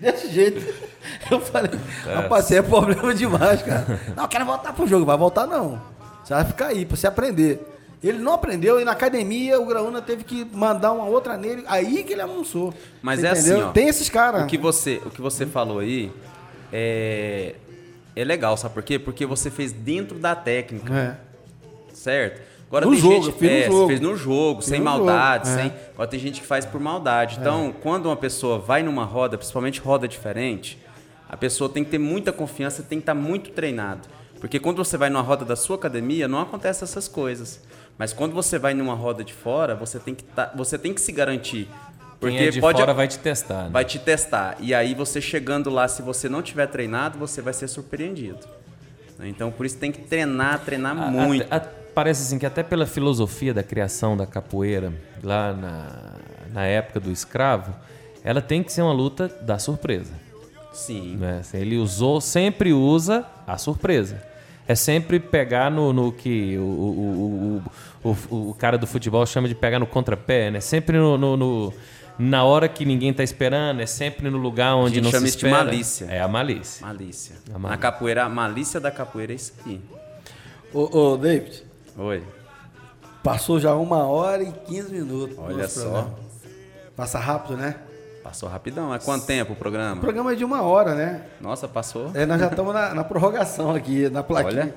Desse jeito. Eu falei, rapaz, isso aí é problema demais, cara. Não, eu quero voltar pro jogo. Vai voltar não. Você vai ficar aí pra você aprender. Ele não aprendeu e na academia o Graúna teve que mandar uma outra nele. Aí que ele avançou.
Mas é
entendeu?
assim, ó.
Tem esses caras.
O que você, o que você falou aí é, é legal, sabe por quê? Porque você fez dentro da técnica,
É.
certo? Agora
No
tem
jogo,
gente
no
é, você
jogo.
fez no jogo,
Fiz
sem
no
maldade,
jogo, é.
sem. Agora tem gente que faz por maldade. Então, quando uma pessoa vai numa roda, principalmente roda diferente, a pessoa tem que ter muita confiança, tem que estar muito treinado. Porque quando você vai numa roda da sua academia, não acontece essas coisas. Mas quando você vai numa roda de fora, você tem que, tá, você tem que se garantir. Porque
Quem é de
pode
fora vai te testar. né?
vai te testar. E aí você chegando lá, se você não tiver treinado, você vai ser surpreendido. Então por isso tem que treinar, treinar
A-
muito.
a- a- parece assim que até pela filosofia da criação da capoeira, lá na, na época do escravo, ela tem que ser uma luta da surpresa.
Sim.
né? Assim, Ele usou, sempre usa a surpresa. É sempre pegar no, no que o, o, o, o, o cara do futebol chama de pegar no contrapé, né? Sempre no, no- no- na hora que ninguém tá esperando, é sempre no lugar onde
gente
não
chama
se
isso de
espera.
malícia.
É a malícia.
Malícia.
A malícia.
Na capoeira, a malícia da capoeira é isso aqui.
Ô, ô, David,
Oi.
passou já uma hora e 15 minutos.
Olha só.
programa. Passa rápido, né?
Passou rapidão. É quanto tempo o
O
programa?
programa é de uma hora, né?
Nossa, passou.
É, nós já estamos na, na prorrogação aqui, na plaquinha.
Olha.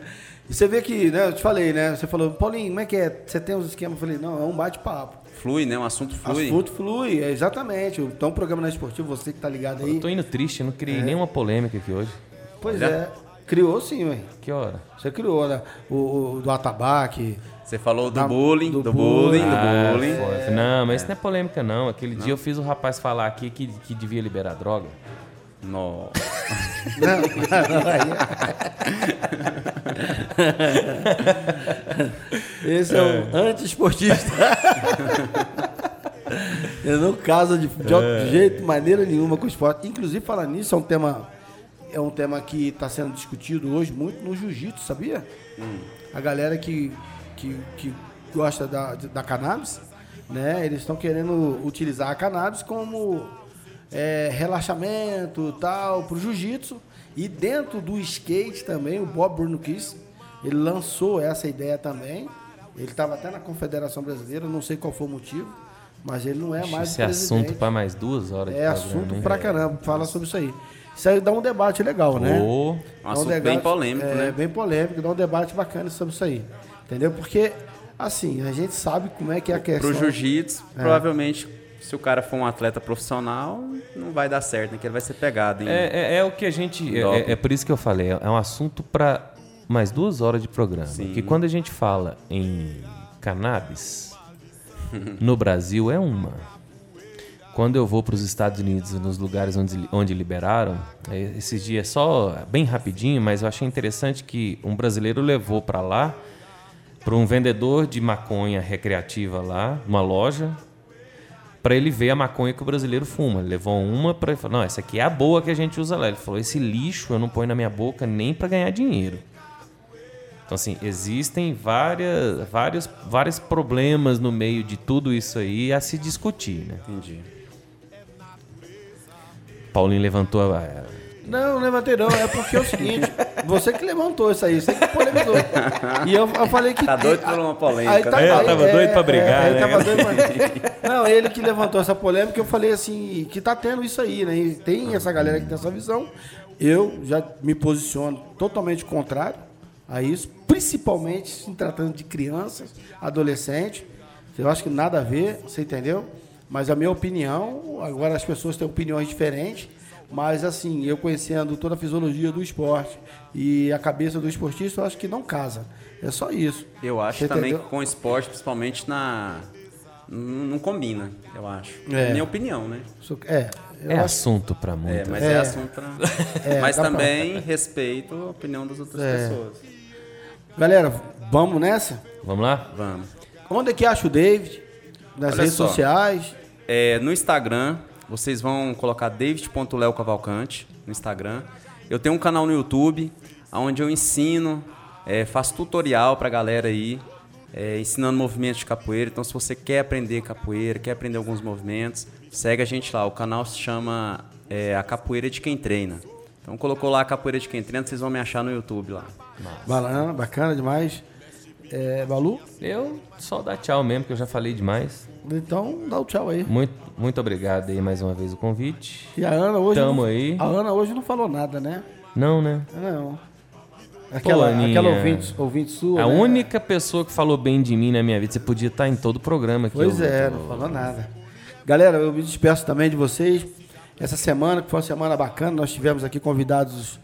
E você vê que, né, eu te falei, né? Você falou, Paulinho, como é que é? Você tem os esquemas? Eu falei, não, é um bate-papo.
Flui, né? Um assunto flui.
Assunto flui, é, exatamente. Então, o programa na esportivo, você que tá ligado aí.
Eu tô indo triste, não
É.
criei nenhuma polêmica aqui hoje.
Pois
Olha.
é. Criou sim, ué.
Que hora?
Você criou, né? O, o do atabaque.
Você falou do
Da-
bullying,
do
do, bullying, do
Ah,
bullying.
foi. Não, mas isso não é polêmica, não. Aquele dia eu fiz o rapaz falar aqui que, que devia liberar droga.
Nossa.
Não, não, Esse é um anti-esportista. Eu não caso de, de outro jeito, maneira nenhuma com o esporte. Inclusive, falar nisso, é um tema, é um tema que está sendo discutido hoje muito no jiu-jitsu, sabia? A galera que, que, que gosta da, da cannabis, né? Eles estão querendo utilizar a cannabis como é, relaxamento tal, pro jiu-jitsu. E dentro do skate também, o Bob Burnquist, ele lançou essa ideia também. Ele estava até na Confederação Brasileira, não sei qual foi o motivo, mas ele não é mais
Esse
o
assunto para mais duas horas.
É assunto pra caramba, fala sobre isso aí. Isso aí dá um debate legal, né?
Ô,
Um assunto
debate-
bem polêmico,
é,
né?
Bem polêmico, dá um debate bacana sobre isso aí. Entendeu? Porque, assim, a gente sabe como é que é a questão.
Pro jiu-jitsu,
É.
provavelmente, se o cara for um atleta profissional, não vai dar certo, né? Que ele vai ser pegado, hein?
É, é, é o que a gente. é-. É, é por isso que eu falei, é um assunto para mais duas horas de programa.
Sim.
Que quando a gente fala em cannabis, no Brasil é uma. Quando eu vou para os Estados Unidos, nos lugares onde, onde liberaram, é, esses dias só bem rapidinho, mas eu achei interessante que um brasileiro levou para lá, para um vendedor de maconha recreativa lá, numa loja, para ele ver a maconha que o brasileiro fuma. Ele levou uma para ele falou: "Não, essa aqui é a boa que a gente usa lá". Ele falou: "Esse lixo eu não ponho na minha boca nem para ganhar dinheiro". Então assim, existem várias vários vários problemas no meio de tudo isso aí a se discutir, né?
Entendi.
Paulinho levantou a
Não, não levantei não. É porque é o seguinte, você que levantou isso aí, você que polemizou. E eu, eu falei que.
Tá doido por uma polêmica,
Aí tá-
né?
É, eu
aí-
tava doido pra brigar,
ele
né?
tava doido pra- Não, ele que levantou essa polêmica, eu falei assim, que tá tendo isso aí, né? E tem essa galera que tem essa visão. Eu já me posiciono totalmente contrário a isso, principalmente se tratando de crianças, adolescentes. Eu acho que nada a ver, você entendeu? Mas a minha opinião, agora as pessoas têm opiniões diferentes, mas assim, eu conhecendo toda a fisiologia do esporte e a cabeça do esportista, eu acho que não casa. É só isso.
Eu acho
Você
também
entendeu?
que com esporte, principalmente na. Não combina, eu acho.
É.
Minha opinião, né?
É,
É
acho
assunto para
É,
muito.
mas
É.
é, assunto pra...
É,
Mas
dá pra-
também respeito a opinião das outras
É.
pessoas.
Galera, vamos nessa?
Vamos lá?
Vamos.
Onde é que acha o David? Nas
Olha
redes
só.
sociais.
É, no Instagram, vocês vão colocar david.leo Cavalcante no Instagram. Eu tenho um canal no YouTube, onde eu ensino, é, faço tutorial pra galera aí, é, ensinando movimentos de capoeira. Então, se você quer aprender capoeira, quer aprender alguns movimentos, segue a gente lá. O canal se chama é, A Capoeira de Quem Treina. Então, colocou lá a Capoeira de Quem Treina, vocês vão me achar no YouTube lá.
Bacana, bacana demais. É, Balu,
Eu só dar tchau mesmo, que eu já falei demais.
então dá o tchau aí.
Muito, muito obrigado aí mais uma vez o convite.
E a Ana hoje.
Tamo
não,
aí.
A Ana hoje não falou nada, né?
Não, né?
Não. Aquela,
Aninha.
aquela ouvinte, ouvinte sua.
A
né?
única pessoa que falou bem de mim na minha vida, você podia estar em todo o programa. Que
Pois
eu-
é, não falou nada. Galera, eu me despeço também de vocês. Essa semana, que foi uma semana bacana, nós tivemos aqui convidados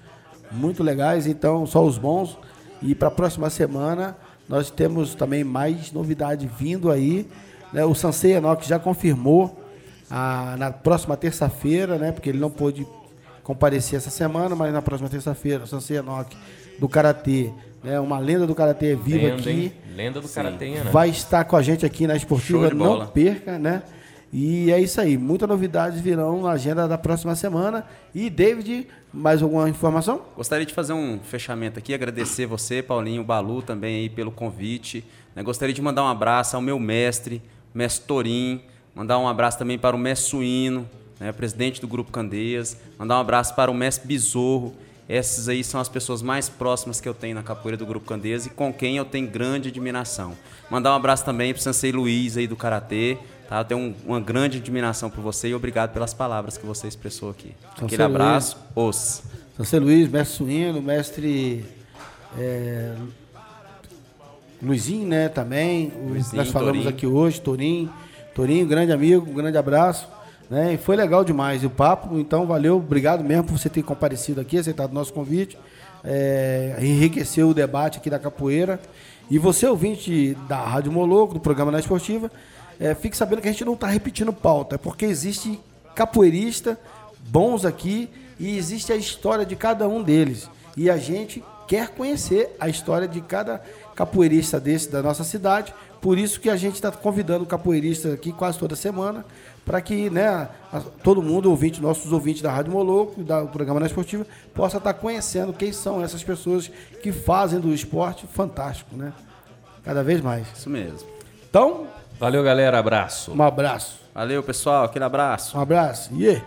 muito legais, então só os bons. E para a próxima semana, nós temos também mais novidade vindo aí. né? O Sansei Enoch já confirmou a- na próxima terça-feira, né? Porque ele não pôde comparecer essa semana, mas na próxima terça-feira, o Sansei Enoch do Karatê, né? Uma lenda do Karatê viva
Lenda,
aqui
hein? Lenda do Karatê, né?
vai estar com a gente aqui na Esportiva, não perca, né? E é isso aí, muitas novidades virão na agenda da próxima semana. E David, mais alguma informação?
Gostaria de fazer um fechamento aqui, agradecer você, Paulinho, Balu também aí pelo convite. né? Gostaria de mandar um abraço ao meu mestre, mestre Torim, mandar um abraço também para o mestre Suíno, né, presidente do Grupo Candeias, mandar um abraço para o mestre Besorro. Essas aí são as pessoas mais próximas que eu tenho na capoeira do Grupo Candeias e com quem eu tenho grande admiração. Mandar um abraço também para o Sensei Luiz aí do Karatê, tá? Eu tenho um- uma grande admiração por você e obrigado pelas palavras que você expressou aqui.
Sensei
Aquele abraço, os.
São Luiz, mestre Suíno, mestre é, Luizinho, né, também.
Luizinho,
nós falamos
Torinho.
aqui hoje, Torinho. Torinho, grande amigo, um grande abraço. Né? E foi legal demais o papo, então valeu, obrigado mesmo por você ter comparecido aqui, aceitado o nosso convite. É, enriqueceu o debate aqui da capoeira. E você, ouvinte da Rádio Moloco, do programa Na Esportiva, é, fique sabendo que a gente não está repetindo pauta, é porque existe capoeirista bons aqui e existe a história de cada um deles. E a gente quer conhecer a história de cada capoeirista desse da nossa cidade. Por isso que a gente está convidando capoeiristas aqui quase toda semana para que né, todo mundo, ouvinte, nossos ouvintes da Rádio Moloco, do programa Na Esportiva, possa estar conhecendo quem são essas pessoas que fazem do esporte fantástico, né? Cada vez mais.
Isso mesmo.
Então,
Valeu, galera. Abraço.
um abraço.
Valeu, pessoal. Aquele abraço.
Um abraço. Yeah.